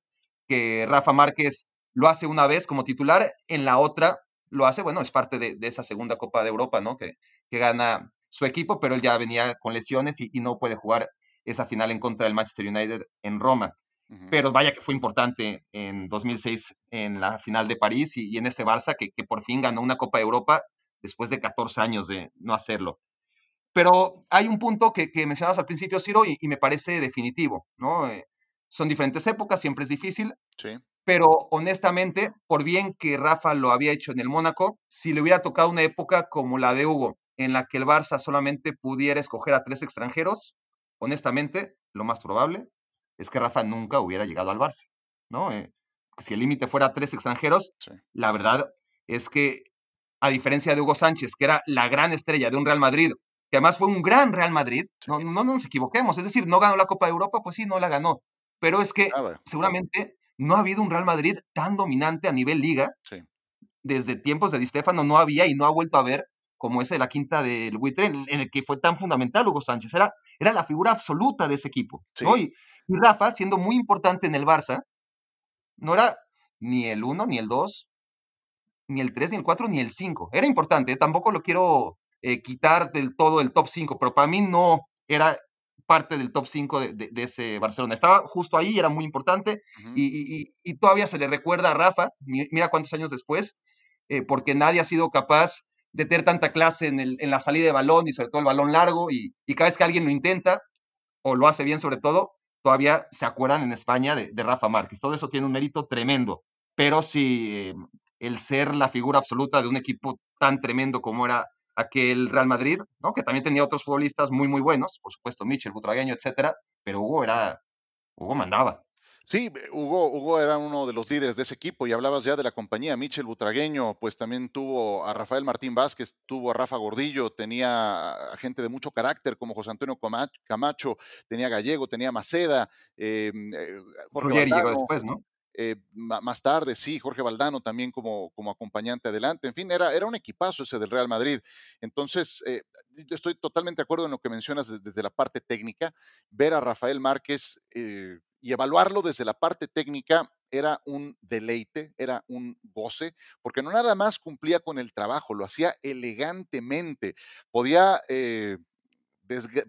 que Rafa Márquez lo hace una vez como titular, en la otra lo hace, bueno, es parte de, de esa segunda Copa de Europa, ¿no? Que, que, gana su equipo, pero él ya venía con lesiones y, y, no puede jugar esa final en contra del Manchester United en Roma. Uh -huh. Pero vaya que fue importante en 2006 en la final de París y, y en ese Barça que, que, por fin ganó una Copa de Europa después de 14 años de no hacerlo. Pero hay un punto que, que mencionabas al principio, Ciro, y, y me parece definitivo, ¿no? Eh, son diferentes épocas, siempre es difícil. Sí. Pero honestamente, por bien que Rafa lo había hecho en el Mónaco, si le hubiera tocado una época como la de Hugo, en la que el Barça solamente pudiera escoger a tres extranjeros, honestamente, lo más probable es que Rafa nunca hubiera llegado al Barça, ¿no? Eh, si el límite fuera tres extranjeros, sí. la verdad es que, a diferencia de Hugo Sánchez, que era la gran estrella de un Real Madrid, que además fue un gran Real Madrid, no, no, nos equivoquemos, es decir, no ganó la Copa de Europa, pues sí, no la ganó, pero es que seguramente no ha habido un Real Madrid tan dominante a nivel liga. Sí. Desde tiempos de Di Stefano no había y no ha vuelto a ver como ese de la quinta del buitre, en, el que fue tan fundamental Hugo Sánchez. Era, era la figura absoluta de ese equipo. Sí. ¿no? Y, y, Rafa, siendo muy importante en el Barça, no era ni el 1, ni el 2, ni el 3, ni el 4, ni el 5. Era importante, tampoco lo quiero eh, quitar del todo el top 5, pero para mí no era parte del top 5 de, de, de, ese Barcelona. Estaba justo ahí, era muy importante, uh -huh. y, y, y, todavía se le recuerda a Rafa, mira cuántos años después, eh, porque nadie ha sido capaz de tener tanta clase en, el, en, la salida de balón y sobre todo el balón largo, y, y, cada vez que alguien lo intenta, o lo hace bien sobre todo, todavía se acuerdan en España de, de Rafa Márquez. Todo eso tiene un mérito tremendo, pero sí, eh, el ser la figura absoluta de un equipo tan tremendo como era aquel Real Madrid, ¿no? que también tenía otros futbolistas muy, muy buenos, por supuesto, Michel, Butragueño, etcétera, pero Hugo era, Hugo mandaba. Sí, Hugo, Hugo era uno de los líderes de ese equipo y hablabas ya de la compañía. Michel Butragueño, pues también tuvo a Rafael Martín Vázquez, tuvo a Rafa Gordillo, tenía a gente de mucho carácter como José Antonio Camacho, tenía Gallego, tenía Maceda, eh, Jorge Ruggeri llegó después, ¿no? Eh, más tarde, sí, Jorge Valdano también como, como acompañante adelante. En fin, era, era un equipazo ese del Real Madrid. Entonces, eh, estoy totalmente de acuerdo en lo que mencionas desde, la parte técnica. Ver a Rafael Márquez eh, y evaluarlo desde la parte técnica era un deleite, era un goce, porque no nada más cumplía con el trabajo, lo hacía elegantemente. Podía eh,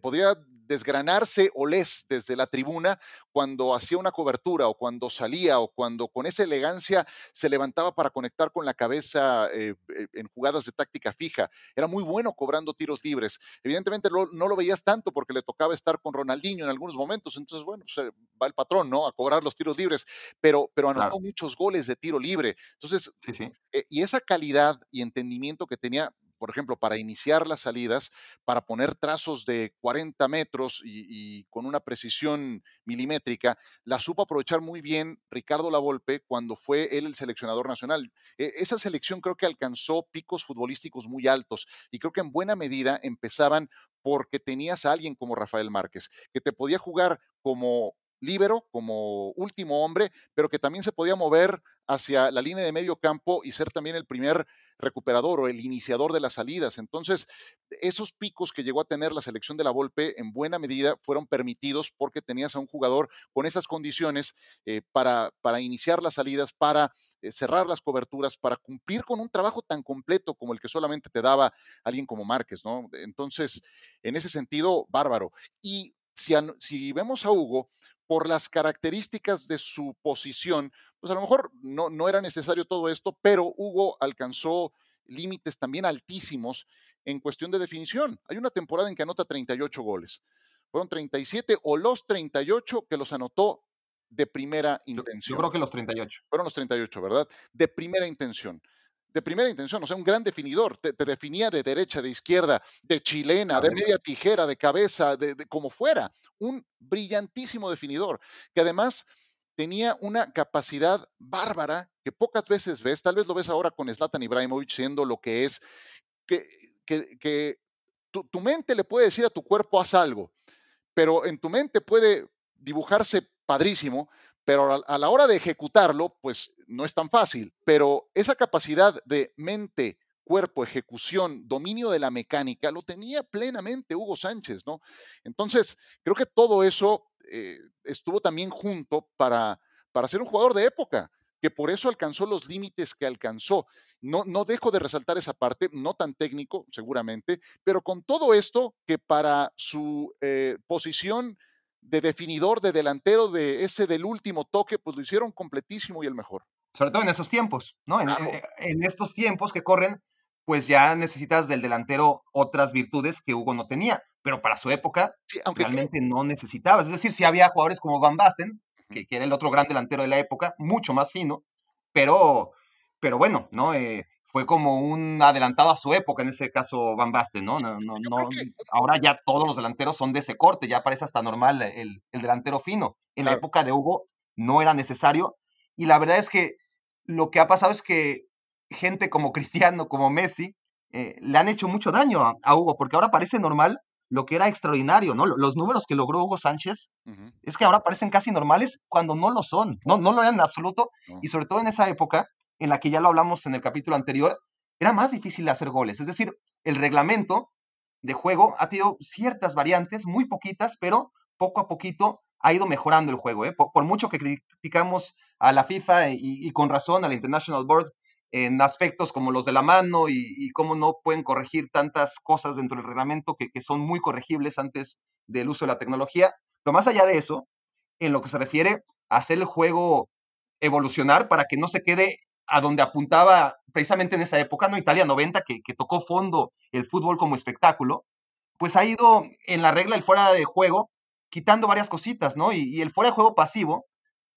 podría desgranarse Olés desde la tribuna cuando hacía una cobertura o cuando salía o cuando con esa elegancia se levantaba para conectar con la cabeza eh, eh en jugadas de táctica fija. Era muy bueno cobrando tiros libres. Evidentemente no, no, lo veías tanto porque le tocaba estar con Ronaldinho en algunos momentos. Entonces, bueno, pues, va el patrón, ¿no? A cobrar los tiros libres, pero, pero anotó claro. muchos goles de tiro libre. Entonces, sí, sí. Eh, y esa calidad y entendimiento que tenía, por ejemplo, para iniciar las salidas, para poner trazos de 40 metros y, con una precisión milimétrica, la supo aprovechar muy bien Ricardo Lavolpe cuando fue él el seleccionador nacional. E, esa selección creo que alcanzó picos futbolísticos muy altos y creo que en buena medida empezaban porque tenías a alguien como Rafael Márquez, que te podía jugar como líbero, como último hombre, pero que también se podía mover hacia la línea de medio campo y ser también el primer recuperador o el iniciador de las salidas. Entonces, esos picos que llegó a tener la selección de la Volpe en buena medida fueron permitidos porque tenías a un jugador con esas condiciones eh, para, para iniciar las salidas, para eh, cerrar las coberturas, para cumplir con un trabajo tan completo como el que solamente te daba alguien como Márquez, ¿no? Entonces, en ese sentido, bárbaro. Y si, si vemos a Hugo, por las características de su posición, pues a lo mejor no, no era necesario todo esto, pero Hugo alcanzó límites también altísimos en cuestión de definición. Hay una temporada en que anota 38 goles. Fueron 37 o los 38 que los anotó de primera intención. Yo, yo creo que los 38. Fueron los 38, ¿verdad? De primera intención. De primera intención, o sea, un gran definidor. Te, te definía de derecha, de izquierda, de chilena, de media tijera, de cabeza, de, de como fuera. Un brillantísimo definidor que además tenía una capacidad bárbara que pocas veces ves. Tal vez lo ves ahora con Zlatan Ibrahimovic siendo lo que es, que, que, que tu, tu mente le puede decir a tu cuerpo haz algo, pero en tu mente puede dibujarse padrísimo, pero a, la hora de ejecutarlo, pues no es tan fácil. Pero esa capacidad de mente, cuerpo, ejecución, dominio de la mecánica, lo tenía plenamente Hugo Sánchez, ¿no? Entonces, creo que todo eso eh, estuvo también junto para, para ser un jugador de época, que por eso alcanzó los límites que alcanzó. No, no dejo de resaltar esa parte, no tan técnico, seguramente, pero con todo esto que para su eh, posición de definidor, de delantero, de ese del último toque, pues lo hicieron completísimo y el mejor. Sobre todo en esos tiempos, ¿no? En, Claro. en- en estos tiempos que corren, pues ya necesitas del delantero otras virtudes que Hugo no tenía, pero para su época Sí, aunque realmente no necesitaba. Es decir, si había jugadores como Van Basten, que, que era el otro gran delantero de la época, mucho más fino, pero, pero bueno, ¿no? Eh, fue como un adelantado a su época, en ese caso Van Basten, ¿no? No, no, yo no, creo que- ahora ya todos los delanteros son de ese corte, ya parece hasta normal el, el delantero fino. En la época de Hugo no era necesario, y la verdad es que lo que ha pasado es que gente como Cristiano, como Messi, eh, le han hecho mucho daño a, a Hugo, porque ahora parece normal lo que era extraordinario, ¿no? Lo- Los números que logró Hugo Sánchez es que ahora parecen casi normales cuando no lo son, no, no lo eran en absoluto, y sobre todo en esa época en la que ya lo hablamos en el capítulo anterior, era más difícil hacer goles, es decir, el reglamento de juego ha tenido ciertas variantes, muy poquitas, pero poco a poquito ha ido mejorando el juego. ¿eh? Por, por mucho que criticamos a la FIFA y, y con razón a la International Board en aspectos como los de la mano y, y cómo no pueden corregir tantas cosas dentro del reglamento que, que son muy corregibles antes del uso de la tecnología. Pero más allá de eso, en lo que se refiere a hacer el juego evolucionar para que no se quede a donde apuntaba precisamente en esa época, ¿no? Italia 90, que, que tocó fondo el fútbol como espectáculo, pues ha ido en la regla el fuera de juego quitando varias cositas, ¿no? Y, y el fuera de juego pasivo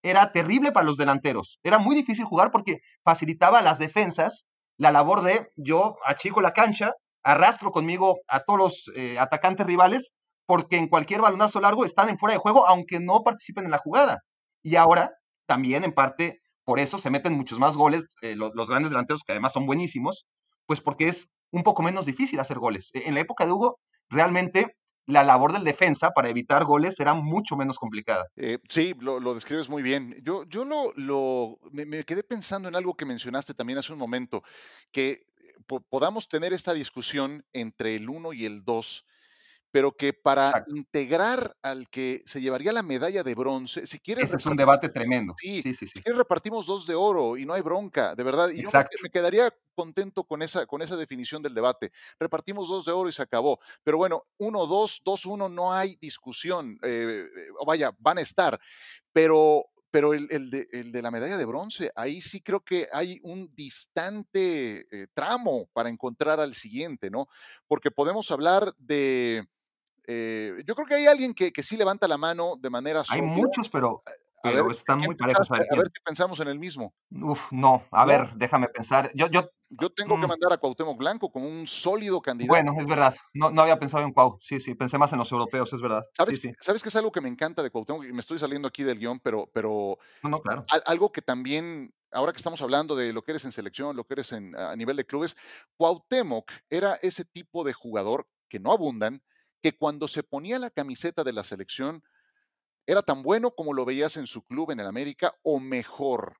era terrible para los delanteros. Era muy difícil jugar porque facilitaba a las defensas la labor de yo achico la cancha, arrastro conmigo a todos los eh, atacantes rivales, porque en cualquier balonazo largo están en fuera de juego, aunque no participen en la jugada. Y ahora, también en parte, por eso se meten muchos más goles eh, los, grandes delanteros, que además son buenísimos, pues porque es un poco menos difícil hacer goles. En la época de Hugo, realmente la labor del defensa para evitar goles era mucho menos complicada. Eh, sí, lo, describes muy bien. Yo, yo lo, me, quedé pensando en algo que mencionaste también hace un momento, que po podamos tener esta discusión entre el 1 y el 2, pero que para Exacto. integrar al que se llevaría la medalla de bronce, si quieres... Ese es un debate tremendo. Sí, sí, sí, sí. Si quieres repartimos dos de oro y no hay bronca, de verdad. Y Exacto. yo me quedaría contento con esa, con esa definición del debate. Repartimos dos de oro y se acabó. Pero bueno, uno, dos, dos, uno, no hay discusión. Eh, o vaya, van a estar. Pero, pero el, el, de, el, de, la medalla de bronce, ahí sí creo que hay un distante eh, tramo para encontrar al siguiente, ¿no? Porque podemos hablar de... Eh, yo creo que hay alguien que, que, sí levanta la mano de manera Hay sobria. muchos, pero, a pero ver, están muy parejos. A ver, a ver si pensamos en el mismo. Uf, no, a ¿No? ver, déjame pensar. Yo, yo, yo tengo mm, que mandar a Cuauhtémoc Blanco como un sólido candidato. Bueno, es verdad. No, no había pensado en Cuau. Sí, sí, pensé más en los europeos, es verdad. ¿Sabes, sí, sí. ¿Sabes que es algo que me encanta de Cuauhtémoc? Y me estoy saliendo aquí del guion, pero, pero No, no, claro. algo que también, ahora que estamos hablando de lo que eres en selección, lo que eres en, a nivel de clubes, Cuauhtémoc era ese tipo de jugador que no abundan, que cuando se ponía la camiseta de la selección era tan bueno como lo veías en su club en el América o mejor.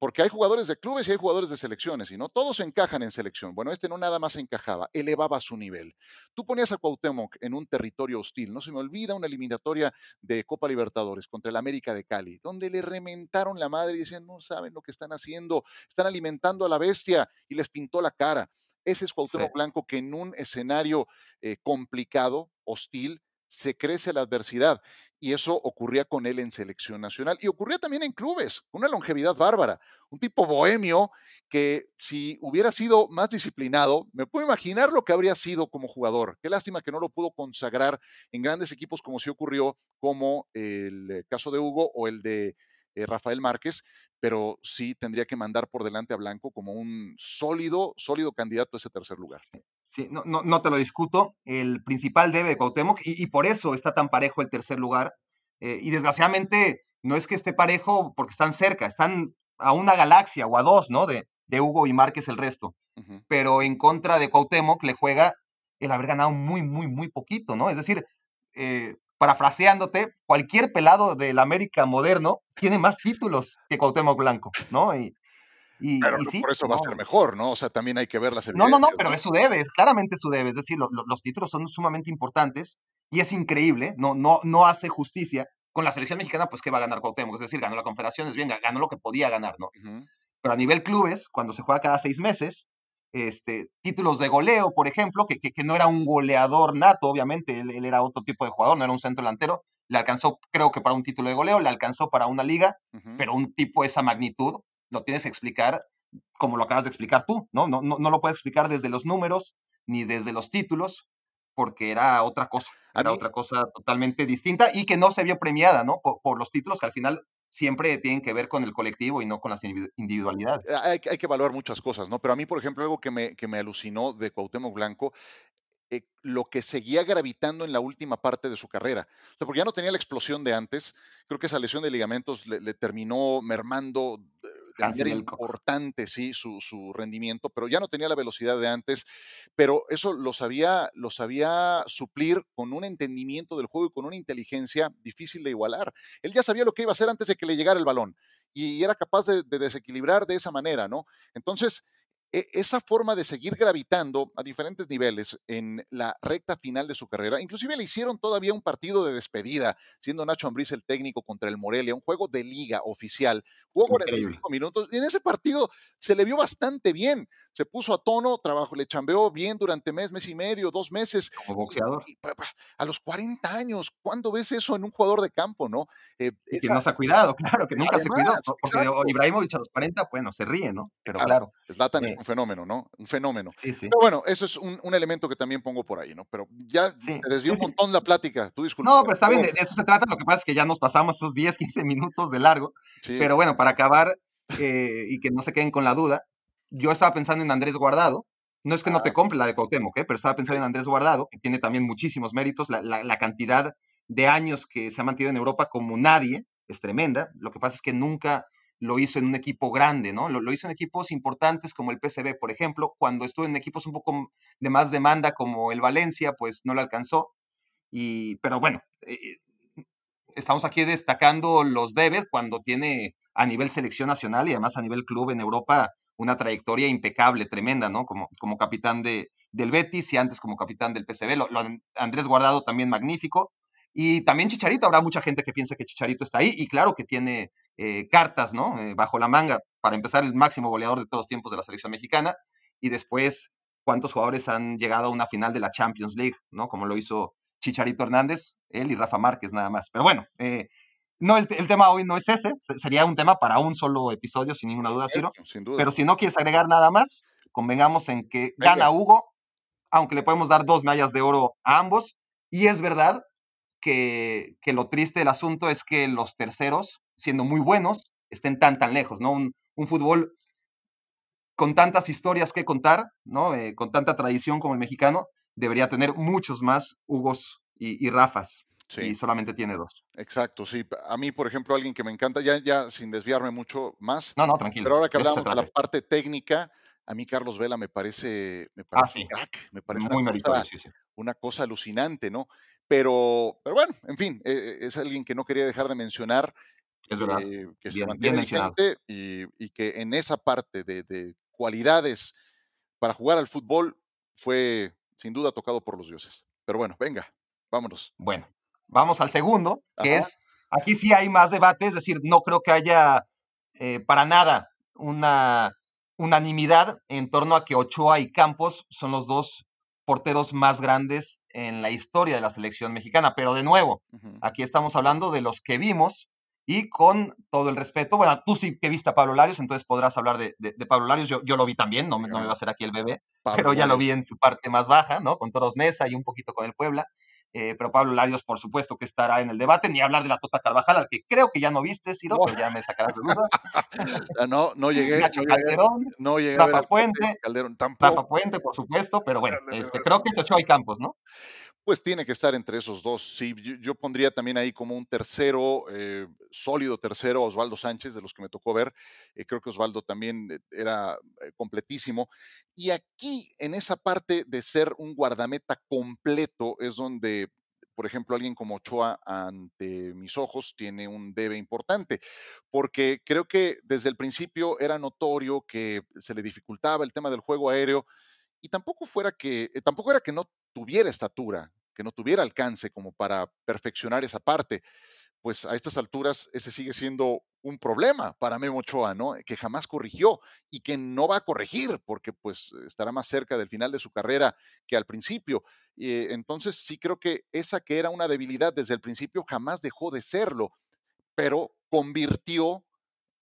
Porque hay jugadores de clubes y hay jugadores de selecciones, y no todos encajan en selección. Bueno, este no nada más encajaba, elevaba su nivel. Tú ponías a Cuauhtémoc en un territorio hostil, no se me olvida una eliminatoria de Copa Libertadores contra el América de Cali, donde le rementaron la madre y decían, no saben lo que están haciendo, están alimentando a la bestia y les pintó la cara. Ese es Cuauhtémoc sí. Blanco que en un escenario eh, complicado, hostil, se crece la adversidad. Y eso ocurría con él en selección nacional. Y ocurría también en clubes, una longevidad bárbara. Un tipo bohemio que si hubiera sido más disciplinado, me puedo imaginar lo que habría sido como jugador. Qué lástima que no lo pudo consagrar en grandes equipos como sí ocurrió, como el caso de Hugo o el de eh, Rafael Márquez. pero sí tendría que mandar por delante a Blanco como un sólido, sólido candidato a ese tercer lugar. Sí, no, no, no te lo discuto. El principal debe de Cuauhtémoc y, y por eso está tan parejo el tercer lugar. Eh, y desgraciadamente no es que esté parejo porque están cerca, están a una galaxia o a dos, ¿no? De, de Hugo y Márquez el resto. Pero en contra de Cuauhtémoc le juega el haber ganado muy, muy, muy poquito, ¿no? Es decir, eh, parafraseándote, cualquier pelado del América moderno tiene más títulos que Cuauhtémoc Blanco, ¿no? Y, y, Pero y no sí, por eso va a no, ser mejor, ¿no? O sea, también hay que ver las no, no, evidencias. no, pero es su debe, es claramente su debe. Es decir, lo- lo- los títulos son sumamente importantes y es increíble, no, no, no hace justicia. Con la selección mexicana, pues, ¿qué va a ganar Cuauhtémoc? Es decir, ganó la Confederaciones, bien, ganó lo que podía ganar, ¿no? Pero a nivel clubes, cuando se juega cada seis meses, este, títulos de goleo, por ejemplo, que, que, que no era un goleador nato, obviamente, él, él era otro tipo de jugador, no era un centro delantero, le alcanzó, creo que para un título de goleo, le alcanzó para una liga, pero un tipo de esa magnitud lo tienes que explicar como lo acabas de explicar tú, ¿no? No, no, no lo puedes explicar desde los números ni desde los títulos, porque era otra cosa, era mí- otra cosa totalmente distinta y que no se vio premiada, ¿no? Por, por los títulos que al final siempre tienen que ver con el colectivo y no con las individu- individualidades. Eh, hay, que evaluar muchas cosas, ¿no? Pero a mí, por ejemplo, algo que me, que me alucinó de Cuauhtémoc Blanco, eh, lo que seguía gravitando en la última parte de su carrera. O sea, porque ya no tenía la explosión de antes. Creo que esa lesión de ligamentos le, le terminó mermando Delko. importante, sí, su, su rendimiento, pero ya no tenía la velocidad de antes. Pero eso lo sabía, lo sabía suplir con un entendimiento del juego y con una inteligencia difícil de igualar. Él ya sabía lo que iba a hacer antes de que le llegara el balón y era capaz de, de desequilibrar de esa manera, ¿no? Entonces, esa forma de seguir gravitando a diferentes niveles en la recta final de su carrera, inclusive le hicieron todavía un partido de despedida, siendo Nacho Ambriz el técnico contra el Morelia, un juego de liga oficial. Jugó Increíble. 45 minutos y en ese partido se le vio bastante bien. Se puso a tono, trabajó, le chambeó bien durante mes, mes y medio, dos meses. Como boxeador. Y, pa, a los 40 años, ¿cuándo ves eso en un jugador de campo, no? Eh, Y que esa- no se ha cuidado, claro, que nunca se cuidó. Porque. Ibrahimovic a los 40, bueno, se ríe, ¿no? Pero Claro, claro, eh, es un fenómeno, ¿no? Un fenómeno. sí, sí. Pero bueno, eso es un, un elemento que también pongo por ahí, ¿no? Pero ya Sí, te desvió un montón la plática, tú disculpa. No, pero está bien, de, de eso se trata. Lo que pasa es que ya nos pasamos esos 10, 15 minutos de largo. Sí, Pero bueno, para acabar eh, y que no se queden con la duda, yo estaba pensando en Andrés Guardado. No es que no te compre la de Cuauhtémoc, ¿eh? pero estaba pensando en Andrés Guardado, que tiene también muchísimos méritos. La, la- la cantidad de años que se ha mantenido en Europa como nadie es tremenda. Lo que pasa es que nunca lo hizo en un equipo grande, ¿no? Lo, lo hizo en equipos importantes como el PSV, por ejemplo. Cuando estuvo en equipos un poco de más demanda como el Valencia, pues no le alcanzó. Y, pero bueno, eh, estamos aquí destacando los debes cuando tiene a nivel selección nacional y además a nivel club en Europa una trayectoria impecable, tremenda, ¿no? Como, como capitán de, del Betis y antes como capitán del PSV. Lo, lo Andrés Guardado también magnífico. Y también Chicharito, habrá mucha gente que piensa que Chicharito está ahí y claro que tiene eh, cartas, ¿no? Eh, bajo la manga para empezar el máximo goleador de todos los tiempos de la selección mexicana y después cuántos jugadores han llegado a una final de la Champions League, ¿no? Como lo hizo Chicharito Hernández, él y Rafa Márquez nada más. Pero bueno, eh, no, el, el, tema hoy no es ese, sería un tema para un solo episodio, sin ninguna duda, Ciro. Sin duda. Pero si no quieres agregar nada más, convengamos en que Venga. gana Hugo, aunque le podemos dar dos medallas de oro a ambos. Y es verdad que, que, lo triste del asunto es que los terceros, siendo muy buenos, estén tan, tan lejos, ¿no? Un, un fútbol con tantas historias que contar, ¿no? Eh, con tanta tradición como el mexicano, debería tener muchos más Hugos y, y Rafas. Sí. Y solamente tiene dos. Exacto, sí. A mí, por ejemplo, alguien que me encanta, ya, ya sin desviarme mucho más. No, no, tranquilo. Pero ahora que hablamos de la parte técnica, a mí Carlos Vela me parece, me parece ah, sí. crack, me parece muy una cosa, sí, una cosa alucinante, ¿no? Pero, pero bueno, en fin, eh, es alguien que no quería dejar de mencionar. Es verdad. Eh, que bien, se mantiene vigente y, y, que en esa parte de, de cualidades para jugar al fútbol fue sin duda tocado por los dioses. Pero bueno, venga, vámonos. Bueno, vamos al segundo, que Ajá. es, aquí sí hay más debate, es decir, no creo que haya eh, para nada una unanimidad en torno a que Ochoa y Campos son los dos porteros más grandes en la historia de la selección mexicana. Pero de nuevo, uh -huh. aquí estamos hablando de los que vimos y con todo el respeto, bueno, tú sí que viste a Pablo Larios, entonces podrás hablar de, de, de Pablo Larios, yo, yo, lo vi también, no, me, no me va a hacer aquí el bebé, Pablo pero ya Larios. lo vi en su parte más baja, ¿no? Con Toros Nesa y un poquito con el Puebla. eh, pero Pablo Larios, por supuesto que estará en el debate, ni hablar de la Tota Carvajal, al que creo que ya no viste, Ciro, No. pero ya me sacarás de duda. No, no llegué, Nacho no llegué, Calderón, no llegué a ver Rafa al Cuate Puente, Calderón Rafa tampoco. Puente, por supuesto, pero bueno, este, creo que es Ochoa y Campos, ¿no? Pues tiene que estar entre esos dos. Sí, yo, pondría también ahí como un tercero, eh, sólido tercero, Osvaldo Sánchez, de los que me tocó ver. Eh, creo que Osvaldo también eh, era eh, completísimo. Y aquí, en esa parte de ser un guardameta completo, es donde, por ejemplo, alguien como Ochoa, ante mis ojos, tiene un debe importante. Porque creo que desde el principio era notorio que se le dificultaba el tema del juego aéreo. Y tampoco fuera que, tampoco era que no tuviera estatura, que no tuviera alcance como para perfeccionar esa parte. Pues a estas alturas ese sigue siendo un problema para Memo Ochoa, ¿no? Que jamás corrigió y que no va a corregir porque pues estará más cerca del final de su carrera que al principio. Eh, entonces sí creo que esa que era una debilidad desde el principio jamás dejó de serlo, pero convirtió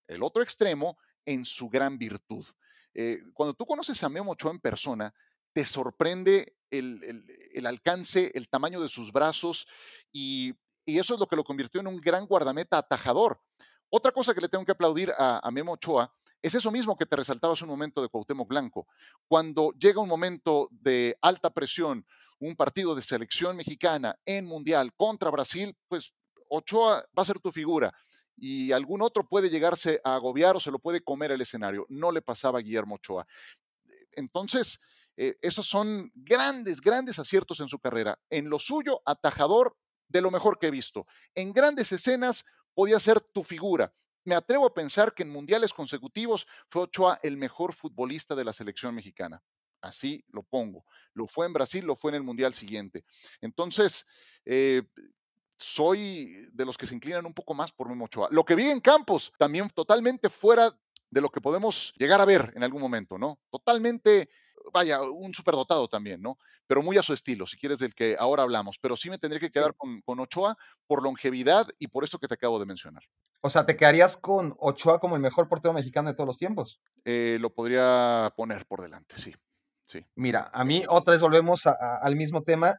el otro extremo en su gran virtud. Eh, cuando tú conoces a Memo Ochoa en persona, te sorprende el, el- alcance, el tamaño de sus brazos y, y eso es lo que lo convirtió en un gran guardameta atajador. Otra cosa que le tengo que aplaudir a, a Memo Ochoa es eso mismo que te resaltaba hace un momento de Cuauhtémoc Blanco. Cuando llega un momento de alta presión, un partido de selección mexicana en Mundial contra Brasil, pues Ochoa va a ser tu figura y algún otro puede llegarse a agobiar o se lo puede comer el escenario. No le pasaba a Guillermo Ochoa. Entonces, eh, esos son grandes, grandes aciertos en su carrera. En lo suyo, atajador de lo mejor que he visto. En grandes escenas podía ser tu figura. Me atrevo a pensar que en mundiales consecutivos fue Ochoa el mejor futbolista de la selección mexicana. Así lo pongo. Lo fue en Brasil, lo fue en el mundial siguiente. Entonces, eh, soy de los que se inclinan un poco más por Memo Ochoa. Lo que vi en Campos, también totalmente fuera de lo que podemos llegar a ver en algún momento, ¿no? Totalmente, vaya, un superdotado también, ¿no? Pero muy a su estilo, si quieres, del que ahora hablamos. Pero sí me tendría que quedar con, con Ochoa por longevidad y por esto que te acabo de mencionar. O sea, ¿te quedarías con Ochoa como el mejor portero mexicano de todos los tiempos? Eh, lo podría poner por delante, sí. Sí. Mira, a mí otra vez volvemos a- a- al mismo tema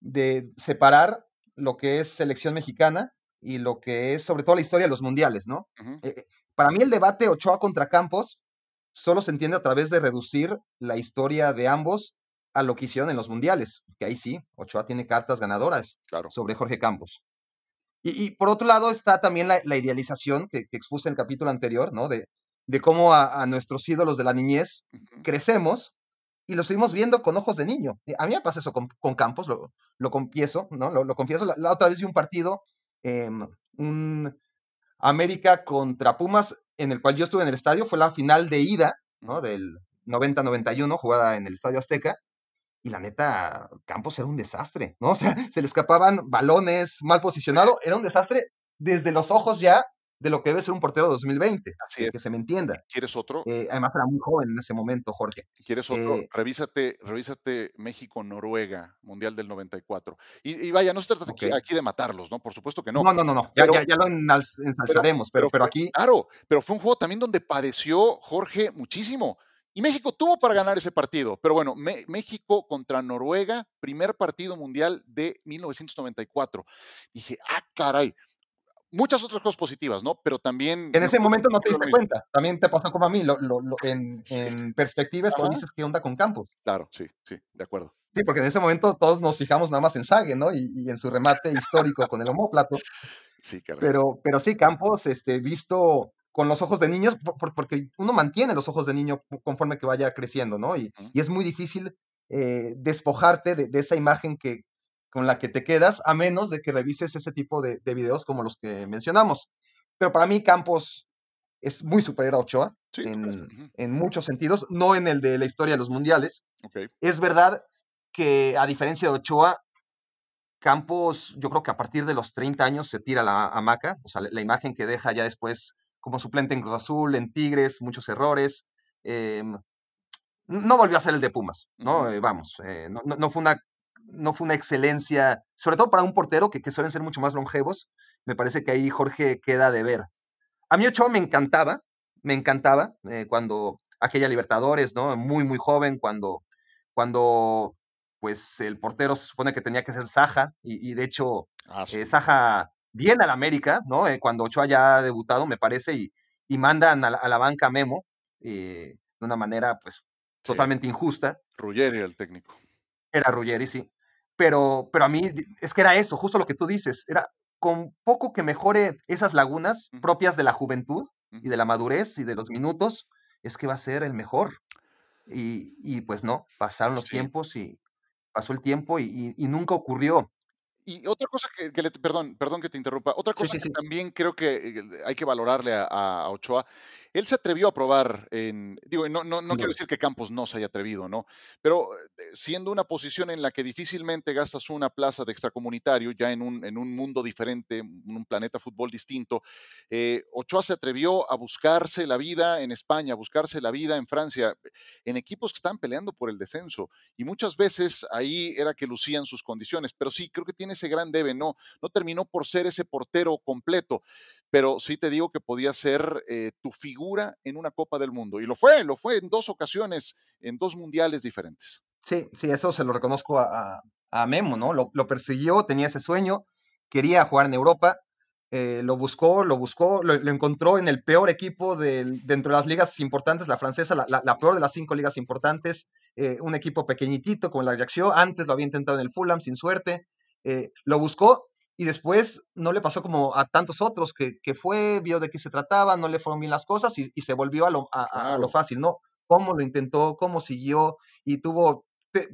de separar lo que es selección mexicana y lo que es sobre todo la historia de los mundiales, ¿no? Eh, eh, para mí el debate Ochoa contra Campos solo se entiende a través de reducir la historia de ambos a lo que hicieron en los mundiales, que ahí sí, Ochoa tiene cartas ganadoras Claro. sobre Jorge Campos. Y, y por otro lado está también la, la idealización que, que expuse en el capítulo anterior, ¿no? De, de cómo a, a nuestros ídolos de la niñez crecemos y los seguimos viendo con ojos de niño. Eh, A mí me pasa eso con, con Campos, lo, lo confieso, ¿no? Lo, lo confieso. La, la otra vez vi un partido, em, un América contra Pumas, en el cual yo estuve en el estadio, fue la final de ida, ¿no? Del 90-91, jugada en el Estadio Azteca. Y la neta, Campos era un desastre, ¿no? O sea, se le escapaban balones, mal posicionado, era un desastre desde los ojos ya de lo que debe ser un portero 2020, Así que, es. que se me entienda. ¿Quieres otro? Eh, además era muy joven en ese momento, Jorge. ¿Quieres otro? Eh, revísate, revísate México-Noruega, Mundial del 94. Y, y vaya, no se trata aquí, Ok. aquí de matarlos, ¿no? Por supuesto que no. no, no, no, no, ya, pero- ya, ya lo ensalzaremos, pero, pero aquí Claro, pero fue un juego también donde padeció Jorge muchísimo. Y México tuvo para ganar ese partido. Pero bueno, Me- México contra Noruega, primer partido mundial de 1994. Dije, ah, caray. Muchas otras cosas positivas, ¿no? Pero también. en ese no- momento no te diste cuenta, también te pasó como a mí, lo, lo- lo- en, Sí. en perspectiva es cuando dices qué onda con Campos. Claro, sí, sí, de acuerdo. Sí, porque en ese momento todos nos fijamos nada más en Sague, ¿no? Y, y en su remate histórico con el homóplato. Sí, caray. Pero, pero sí, Campos, este, visto con los ojos de niños, por- por- porque uno mantiene los ojos de niño conforme que vaya creciendo, ¿no? Y, es muy difícil eh, despojarte de, de esa imagen que, con la que te quedas, a menos de que revises ese tipo de, de videos como los que mencionamos. Pero para mí, Campos es muy superior a Ochoa Sí, en, muchos sentidos, no en el de la historia de los mundiales. Es verdad que, a diferencia de Ochoa, Campos, yo creo que a partir de los 30 años se tira la hamaca, o sea, la, la imagen que deja ya después como suplente en Cruz Azul, en Tigres, muchos errores. em, no volvió a ser el de Pumas, ¿no? Eh, vamos, eh, no, no- no fue una, no fue una excelencia, sobre todo para un portero que, que suelen ser mucho más longevos. Me parece que ahí Jorge queda de ver. A mí Ochoa me encantaba, me encantaba eh, cuando aquella Libertadores, ¿no? Muy, muy joven, cuando, cuando pues el portero se supone que tenía que ser Saja, y, y de hecho Ah, sí. eh, Saja viene al América, ¿no? Eh, cuando Ochoa ya ha debutado, me parece, y, y mandan a la, a la banca Memo eh, de una manera, pues, Sí. totalmente injusta. Ruggeri el técnico. Era Ruggeri, sí. Pero, pero a mí es que era eso, justo lo que tú dices, era con poco que mejore esas lagunas propias de la juventud y de la madurez y de los minutos, es que va a ser el mejor. Y, y pues no, pasaron los Sí. tiempos y pasó el tiempo y, y- y nunca ocurrió. Y otra cosa que, que le, perdón, perdón que te interrumpa, otra cosa sí, que también creo que eh, hay que valorarle a, a Ochoa, él se atrevió a probar en, digo, no, no, no quiero decir que Campos no se haya atrevido, ¿no? Pero eh, siendo una posición en la que difícilmente gastas una plaza de extracomunitario, ya en un, en un mundo diferente, en un planeta fútbol distinto, eh, Ochoa se atrevió a buscarse la vida en España, a buscarse la vida en Francia, en equipos que están peleando por el descenso. Y muchas veces ahí era que lucían sus condiciones, pero sí, creo que tiene ese gran debe, no, no terminó por ser ese portero completo, pero sí te digo que podía ser eh, tu figura en una Copa del Mundo. Y lo fue, lo fue en dos ocasiones, en dos mundiales diferentes. Sí, sí, eso se lo reconozco a, a- Memo, ¿no? Lo, persiguió, tenía ese sueño, quería jugar en Europa, eh, lo buscó, lo buscó, lo, encontró en el peor equipo del- dentro de las ligas importantes, la francesa, la, la- la peor de las cinco ligas importantes, eh, un equipo pequeñitito como la Ajaccio, antes lo había intentado en el Fulham sin suerte, eh, lo buscó y después no le pasó como a tantos otros, que, que fue, vio de qué se trataba, no le fueron bien las cosas y, y se volvió a lo, a- lo fácil, ¿no? Cómo lo intentó, cómo siguió y tuvo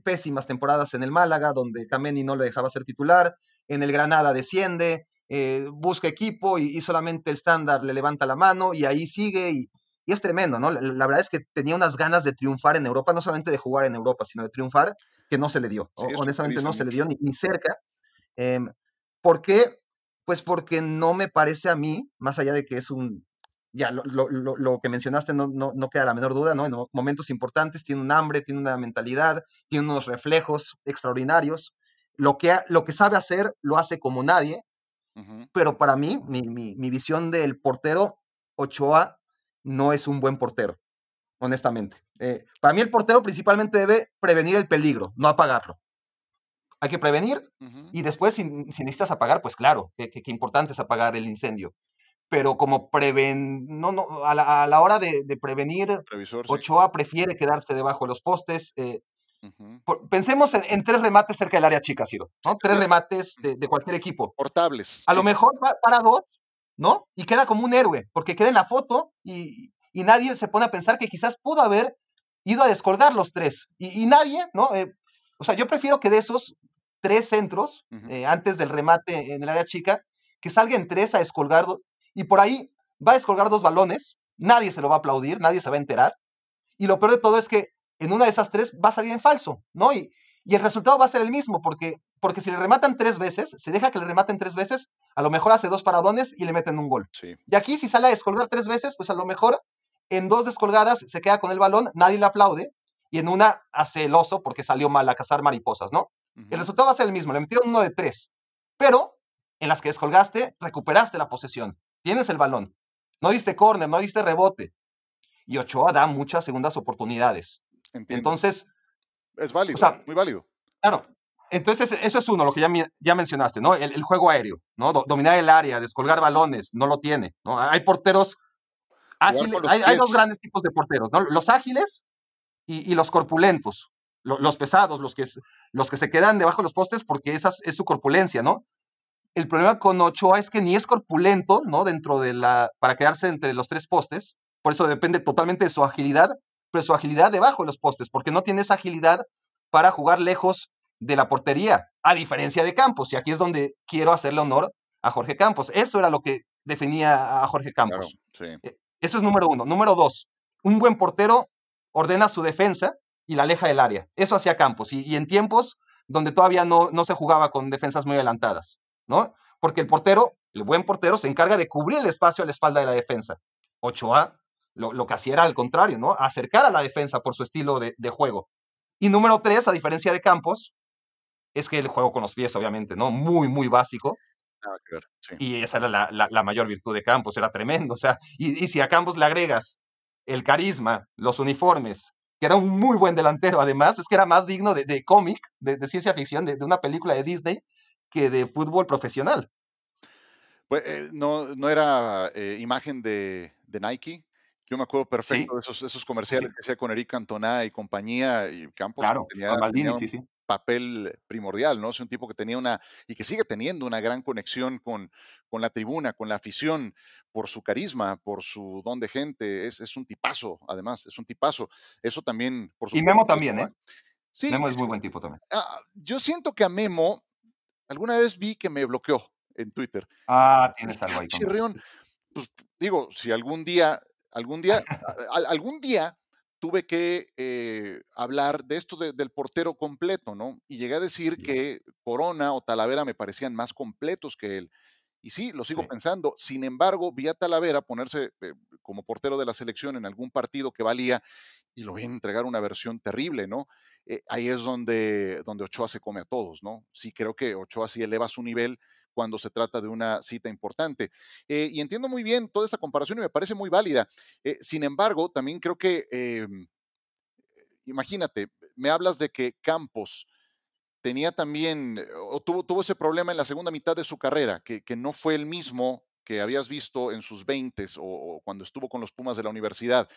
pésimas temporadas en el Málaga, donde Kameni no le dejaba ser titular, en el Granada desciende, eh, busca equipo y, y solamente el estándar le levanta la mano y ahí sigue y, y es tremendo, ¿no? La, la verdad es que tenía unas ganas de triunfar en Europa, no solamente de jugar en Europa, sino de triunfar, que no se le dio. Sí, honestamente no se le dio ni, ni cerca. Em, ¿Por qué? Pues porque no me parece a mí, más allá de que es un, ya lo, lo- lo- que mencionaste no, no, no queda la menor duda, ¿no? En mo- momentos importantes tiene un hambre, tiene una mentalidad, tiene unos reflejos extraordinarios. Lo que, lo que sabe hacer lo hace como nadie, pero para mí, mi, mi- mi visión del portero, Ochoa no es un buen portero, honestamente. Eh, para mí el portero principalmente debe prevenir el peligro, no apagarlo. Hay que prevenir y después, si, si necesitas apagar, pues claro, que, que- que importante es apagar el incendio. Pero como preven, no, no, a la, a la hora de, de prevenir, Revisor, sí. Ochoa prefiere quedarse debajo de los postes. eh, por- pensemos en, en tres remates cerca del área chica, Ciro, ¿no? Tres remates de, de cualquier equipo. Portables. A lo mejor va para dos, ¿no? Y queda como un héroe, porque queda en la foto y, y nadie se pone a pensar que quizás pudo haber ido a descolgar los tres. Y, y nadie, ¿no? Eh, o sea, yo prefiero que de esos tres centros, eh, antes del remate en el área chica, que salgan tres a descolgar, y por ahí va a descolgar dos balones, nadie se lo va a aplaudir, nadie se va a enterar. Y lo peor de todo es que en una de esas tres va a salir en falso, ¿no? Y, y el resultado va a ser el mismo, porque, porque si le rematan tres veces, se deja que le rematen tres veces, a lo mejor hace dos paradones y le meten un gol. Sí. Y aquí, si sale a descolgar tres veces, pues a lo mejor en dos descolgadas se queda con el balón, nadie le aplaude, y en una hace el oso porque salió mal a cazar mariposas, ¿no? El resultado va a ser el mismo, le metieron uno de tres, pero en las que descolgaste, recuperaste la posesión, tienes el balón, no diste córner, no diste rebote, y Ochoa da muchas segundas oportunidades. Entiendo. Entonces, es válido, o sea, muy válido. Claro. Entonces, eso es uno, lo que ya, ya mencionaste, ¿no? El, el juego aéreo, ¿no? Do- dominar el área, descolgar balones, no lo tiene, ¿no? Hay porteros ágiles, hay, hay dos grandes tipos de porteros, ¿no? Los ágiles y, y los corpulentos, lo- los pesados, los que, los que se quedan debajo de los postes porque esa es- su corpulencia, ¿no? El problema con Ochoa es que ni es corpulento, ¿no? Dentro de la, para quedarse entre los tres postes, por eso depende totalmente de su agilidad, pero su agilidad debajo de los postes, porque no tiene esa agilidad para jugar lejos de la portería, a diferencia de Campos, y aquí es donde quiero hacerle honor a Jorge Campos. Eso era lo que definía a Jorge Claro, Campos. sí. Eh, Eso es número uno. Número dos, un buen portero ordena su defensa y la aleja del área. Eso hacía Campos, y, y en tiempos donde todavía no, no se jugaba con defensas muy adelantadas, ¿no? Porque el portero, el buen portero, se encarga de cubrir el espacio a la espalda de la defensa. Ochoa lo, lo que hacía era al contrario, ¿no? Acercar a la defensa por su estilo de, de juego. Y número tres, a diferencia de Campos, es que el juego con los pies, obviamente, ¿no? Muy, muy básico. Sí. Y esa era la, la- la mayor virtud de Campos, era tremendo. O sea, y, y si a Campos le agregas el carisma, los uniformes que era un muy buen delantero. Además, es que era más digno de, de cómic, de, de, ciencia ficción, de, de, una película de Disney, que de fútbol profesional. Pues eh, no, no era eh, imagen de, de, Nike. Yo me acuerdo perfecto sí. de esos, esos comerciales sí. que hacía con Eric Cantona y compañía y Campos. Claro, tenía, con Maldini, tenía un sí, sí. Papel primordial, ¿no? Es un tipo que tenía una, y que sigue teniendo una gran conexión con, con la tribuna, con la afición, por su carisma, por su don de gente. Es, es un tipazo, además, es un tipazo. Eso también, por supuesto. Y Memo también, ¿eh? Sí. Memo es muy buen tipo también. Ah, yo siento que a Memo, alguna vez vi que me bloqueó en Twitter. Ah, tienes algo ahí. Chirrión. Pues digo, si algún día, algún día, algún día tuve que eh, hablar de esto de, del portero completo, ¿no? Y llegué a decir sí. que Corona o Talavera me parecían más completos que él. Y sí, lo sigo sí. pensando. Sin embargo, vi a Talavera ponerse eh, como portero de la selección en algún partido que valía y lo vi entregar una versión terrible, ¿no? Eh, ahí es donde, donde Ochoa se come a todos, ¿no? Sí creo que Ochoa sí eleva su nivel cuando se trata de una cita importante. Eh, y entiendo muy bien toda esta comparación y me parece muy válida. Eh, sin embargo, también creo que, eh, imagínate, me hablas de que Campos tenía también, o tuvo, tuvo ese problema en la segunda mitad de su carrera, que, no fue el mismo que habías visto en sus 20 o, o cuando estuvo con los Pumas de la universidad.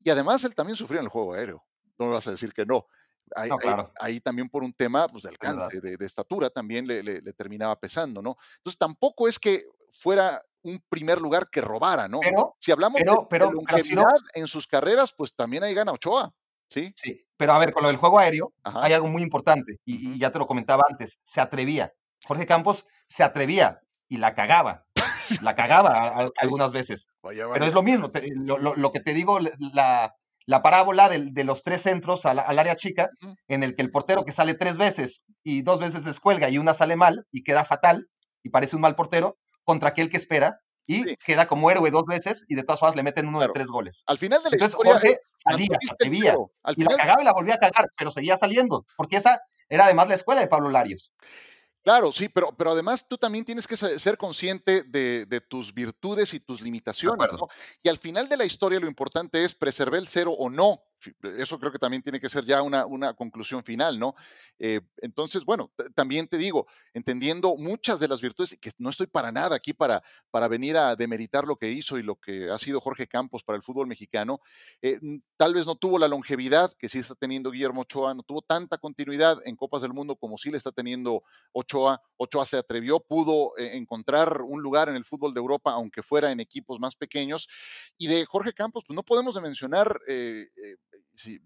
Y además él también sufría en el juego aéreo. No me vas a decir que no. Ahí, no, claro. ahí, ahí, también por un tema pues, de alcance, de, de, estatura, también le, le, le, terminaba pesando, ¿no? Entonces tampoco es que fuera un primer lugar que robara, ¿no? Pero, si hablamos pero, de, pero, de longevidad pero, en sus carreras, pues también ahí gana Ochoa, ¿sí? Sí, pero a ver, con lo del juego aéreo Ajá. hay algo muy importante, y, y ya te lo comentaba antes, se atrevía. Jorge Campos se atrevía y la cagaba. La cagaba a, a, algunas veces. Vaya, vaya. Pero es lo mismo, te, lo, lo, lo, que te digo, la, la parábola de, de, los tres centros al, al área chica, en el que el portero que sale tres veces y dos veces descuelga y una sale mal y queda fatal y parece un mal portero, contra aquel que espera y sí. queda como héroe dos veces y de todas formas le meten uno claro. de tres goles. Al final de la Entonces, historia, Jorge salía, se atrevía, y final... la cagaba y la volvía a cagar, pero seguía saliendo, porque esa era además la escuela de Pablo Larios. Claro, sí, pero, pero además tú también tienes que ser consciente de, de tus virtudes y tus limitaciones. ¿no? Y al final de la historia lo importante es preservar el cero o no. Eso creo que también tiene que ser ya una, una conclusión final, ¿no? Eh, entonces, bueno, también te digo, entendiendo muchas de las virtudes, que no estoy para nada aquí para, para venir a demeritar lo que hizo y lo que ha sido Jorge Campos para el fútbol mexicano, eh, tal vez no tuvo la longevidad que sí está teniendo Guillermo Ochoa, no tuvo tanta continuidad en Copas del Mundo como sí le está teniendo Ochoa. Ochoa se atrevió, pudo eh, encontrar un lugar en el fútbol de Europa, aunque fuera en equipos más pequeños. Y de Jorge Campos, pues no podemos de mencionar sí,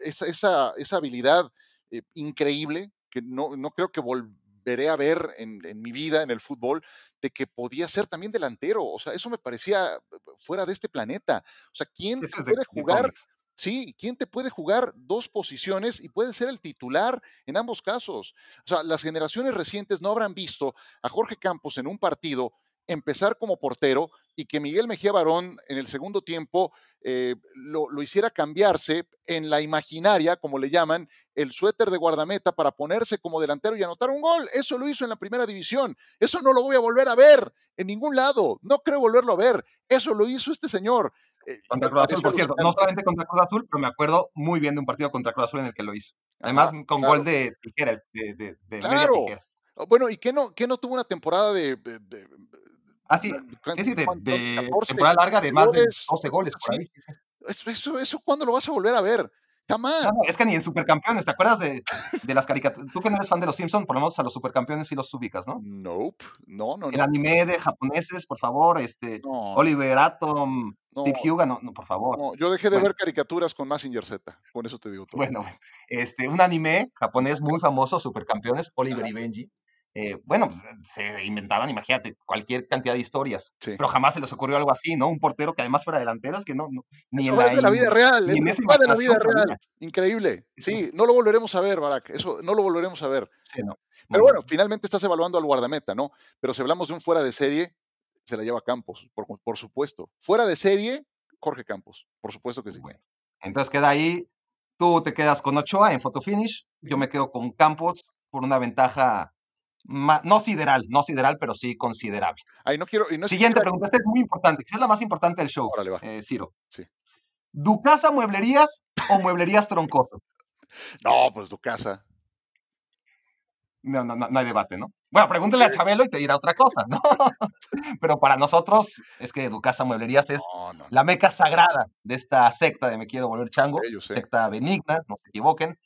esa, esa, esa, habilidad eh, increíble que no, no, creo que volveré a ver en, en, mi vida en el fútbol, de que podía ser también delantero. O sea, eso me parecía fuera de este planeta. O sea, ¿quién puede de, jugar? De Sí, ¿quién te puede jugar dos posiciones y puede ser el titular en ambos casos? O sea, las generaciones recientes no habrán visto a Jorge Campos en un partido empezar como portero y que Miguel Mejía Barón en el segundo tiempo eh, lo, lo, hiciera cambiarse en la imaginaria, como le llaman, el suéter de guardameta para ponerse como delantero y anotar un gol. Eso lo hizo en la primera división. Eso no lo voy a volver a ver en ningún lado. No creo volverlo a ver. Eso lo hizo este señor. Eh, contra Cruz Azul, por cierto, no solamente contra Cruz Azul, pero me acuerdo muy bien de un partido contra Cruz Azul en el que lo hizo. Además, Ajá, con claro. gol de tijera, de, de, de claro. media tijera. Bueno, ¿y qué no, qué no tuvo una temporada de, de, de Ah, sí, sí, sí de, de 14, temporada larga de más de 12 goles por ahí. Eso, eso, eso, ¿cuándo lo vas a volver a ver? Jamás. No, no, es que ni en Supercampeones, ¿te acuerdas de, de las caricaturas? Tú que no eres fan de los Simpsons, por lo menos a los Supercampeones sí los ubicas, ¿no? Nope, no, no, El no. anime de japoneses, por favor, este. Oliver Atom. Steve Huga, no, no, por favor. No, yo dejé de bueno. ver caricaturas con Massinger Z, con eso te digo todo. Bueno, este, un anime japonés muy famoso, Supercampeones, Oliver y Benji. Eh, bueno, pues, se inventaban, imagínate, cualquier cantidad de historias, sí. pero jamás se les ocurrió algo así, ¿no? Un portero que además fuera delantero, es que no, no ni Eso en la, de la vida real, ni en ese de la vida real, increíble. Sí, no lo volveremos a ver, Barak, eso no lo volveremos a ver. Sí, no. Pero bueno, finalmente estás evaluando al guardameta, ¿no? Pero si hablamos de un fuera de serie, se la lleva Campos, por, por supuesto. Fuera de serie, Jorge Campos, por supuesto que sí. Bueno, entonces queda ahí, tú te quedas con Ochoa en fotofinish, yo me quedo con Campos por una ventaja no sideral, no sideral, pero sí considerable. Ay, no quiero, y no Siguiente pregunta, esta es muy importante, que es la más importante del show, Órale, va. Eh, Ciro. Sí. ¿Ducasa Mueblerías o Mueblerías Troncoso? No, pues tu casa. No, no, no, no hay debate, ¿no? Bueno, pregúntale a Chabelo y te dirá otra cosa, ¿no? Pero para nosotros es que Ducasa Mueblerías es No, no, la meca sagrada de esta secta de Me Quiero Volver Chango, secta benigna, no se equivoquen.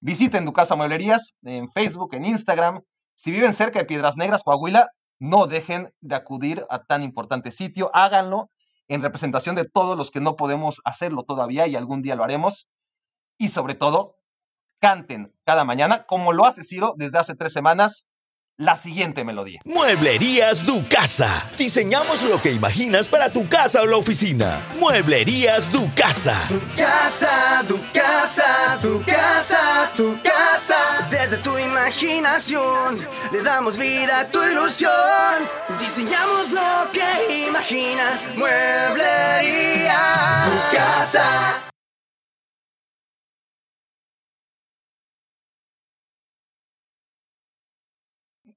Visiten Ducasa Mueblerías en Facebook, en Instagram. Si viven cerca de Piedras Negras, Coahuila, no dejen de acudir a tan importante sitio. Háganlo en representación de todos los que no podemos hacerlo todavía y algún día lo haremos. Y sobre todo, canten cada mañana, como lo hace Ciro desde hace tres semanas, la siguiente melodía. Mueblerías Tu Casa. Diseñamos lo que imaginas para tu casa o la oficina. Mueblerías Tu Casa. Tu casa, tu casa, tu casa, tu casa. Desde tu imaginación le damos vida a tu ilusión. Diseñamos lo que imaginas. Mueblería. Tu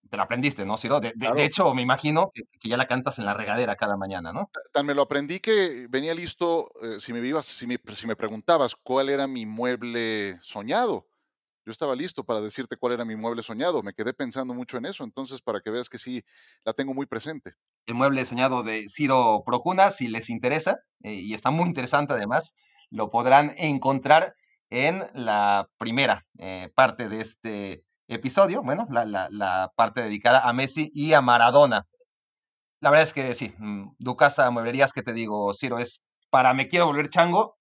Te la aprendiste, ¿no, Ciro? De, de- de Claro. hecho, me imagino que, que ya la cantas en la regadera cada mañana, ¿no? Tan me lo aprendí que venía listo, eh, si me si me, si me preguntabas cuál era mi mueble soñado. Yo estaba listo para decirte cuál era mi mueble soñado. Me quedé pensando mucho en eso, entonces para que veas que sí la tengo muy presente. El mueble soñado de Ciro Procuna, si les interesa, eh, y está muy interesante además, lo podrán encontrar en la primera eh, parte de este episodio, bueno, la, la- la parte dedicada a Messi y a Maradona. La verdad es que sí, mm, Ducasa Mueblerías, que te digo, Ciro, es para me quiero volver chango,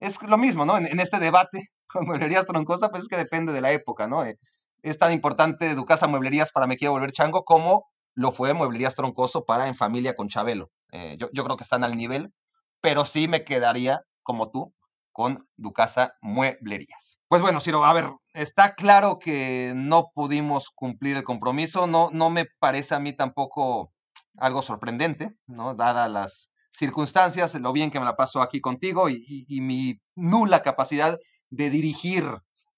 es lo mismo, ¿no? En, en este debate con Mueblerías Troncosa, pues es que depende de la época, ¿no? Eh, es tan importante Ducasa Mueblerías para me quiero volver chango como lo fue Mueblerías Troncoso para En Familia con Chabelo. Eh, yo, yo creo que están al nivel, pero sí me quedaría, como tú, con Ducasa Mueblerías. Pues bueno, Ciro, a ver, está claro que no pudimos cumplir el compromiso, no, no me parece a mí tampoco algo sorprendente, ¿no? Dadas las circunstancias, lo bien que me la paso aquí contigo y, mi nula capacidad de dirigir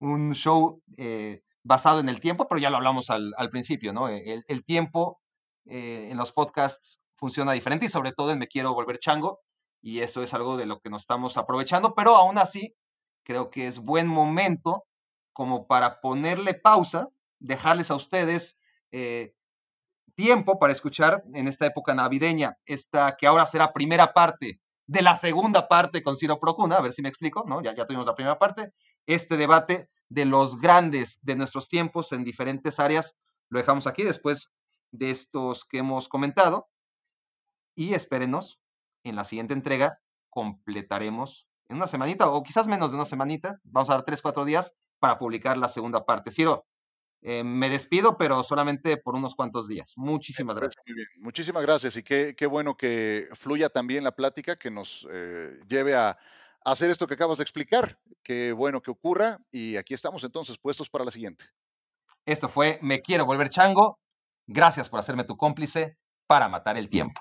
un show eh, basado en el tiempo, pero ya lo hablamos al, principio, ¿no? El, el tiempo eh, en los podcasts funciona diferente y sobre todo en Me Quiero Volver Chango y eso es algo de lo que nos estamos aprovechando, pero aún así creo que es buen momento como para ponerle pausa, dejarles a ustedes eh, tiempo para escuchar en esta época navideña, esta que ahora será primera parte de la segunda parte con Ciro Procuna, a ver si me explico, ¿no? Ya, ya tuvimos la primera parte, este debate de los grandes de nuestros tiempos en diferentes áreas, lo dejamos aquí después de estos que hemos comentado y espérenos, en la siguiente entrega completaremos en una semanita o quizás menos de una semanita, vamos a dar tres, cuatro días para publicar la segunda parte. Ciro, eh, me despido, pero solamente por unos cuantos días. Muchísimas gracias. muy bien. Muchísimas gracias y qué, qué bueno que fluya también la plática, que nos eh, lleve a hacer esto que acabas de explicar. Qué bueno que ocurra y aquí estamos entonces puestos para la siguiente. Esto fue Me Quiero Volver Chango. Gracias por hacerme tu cómplice para matar el tiempo.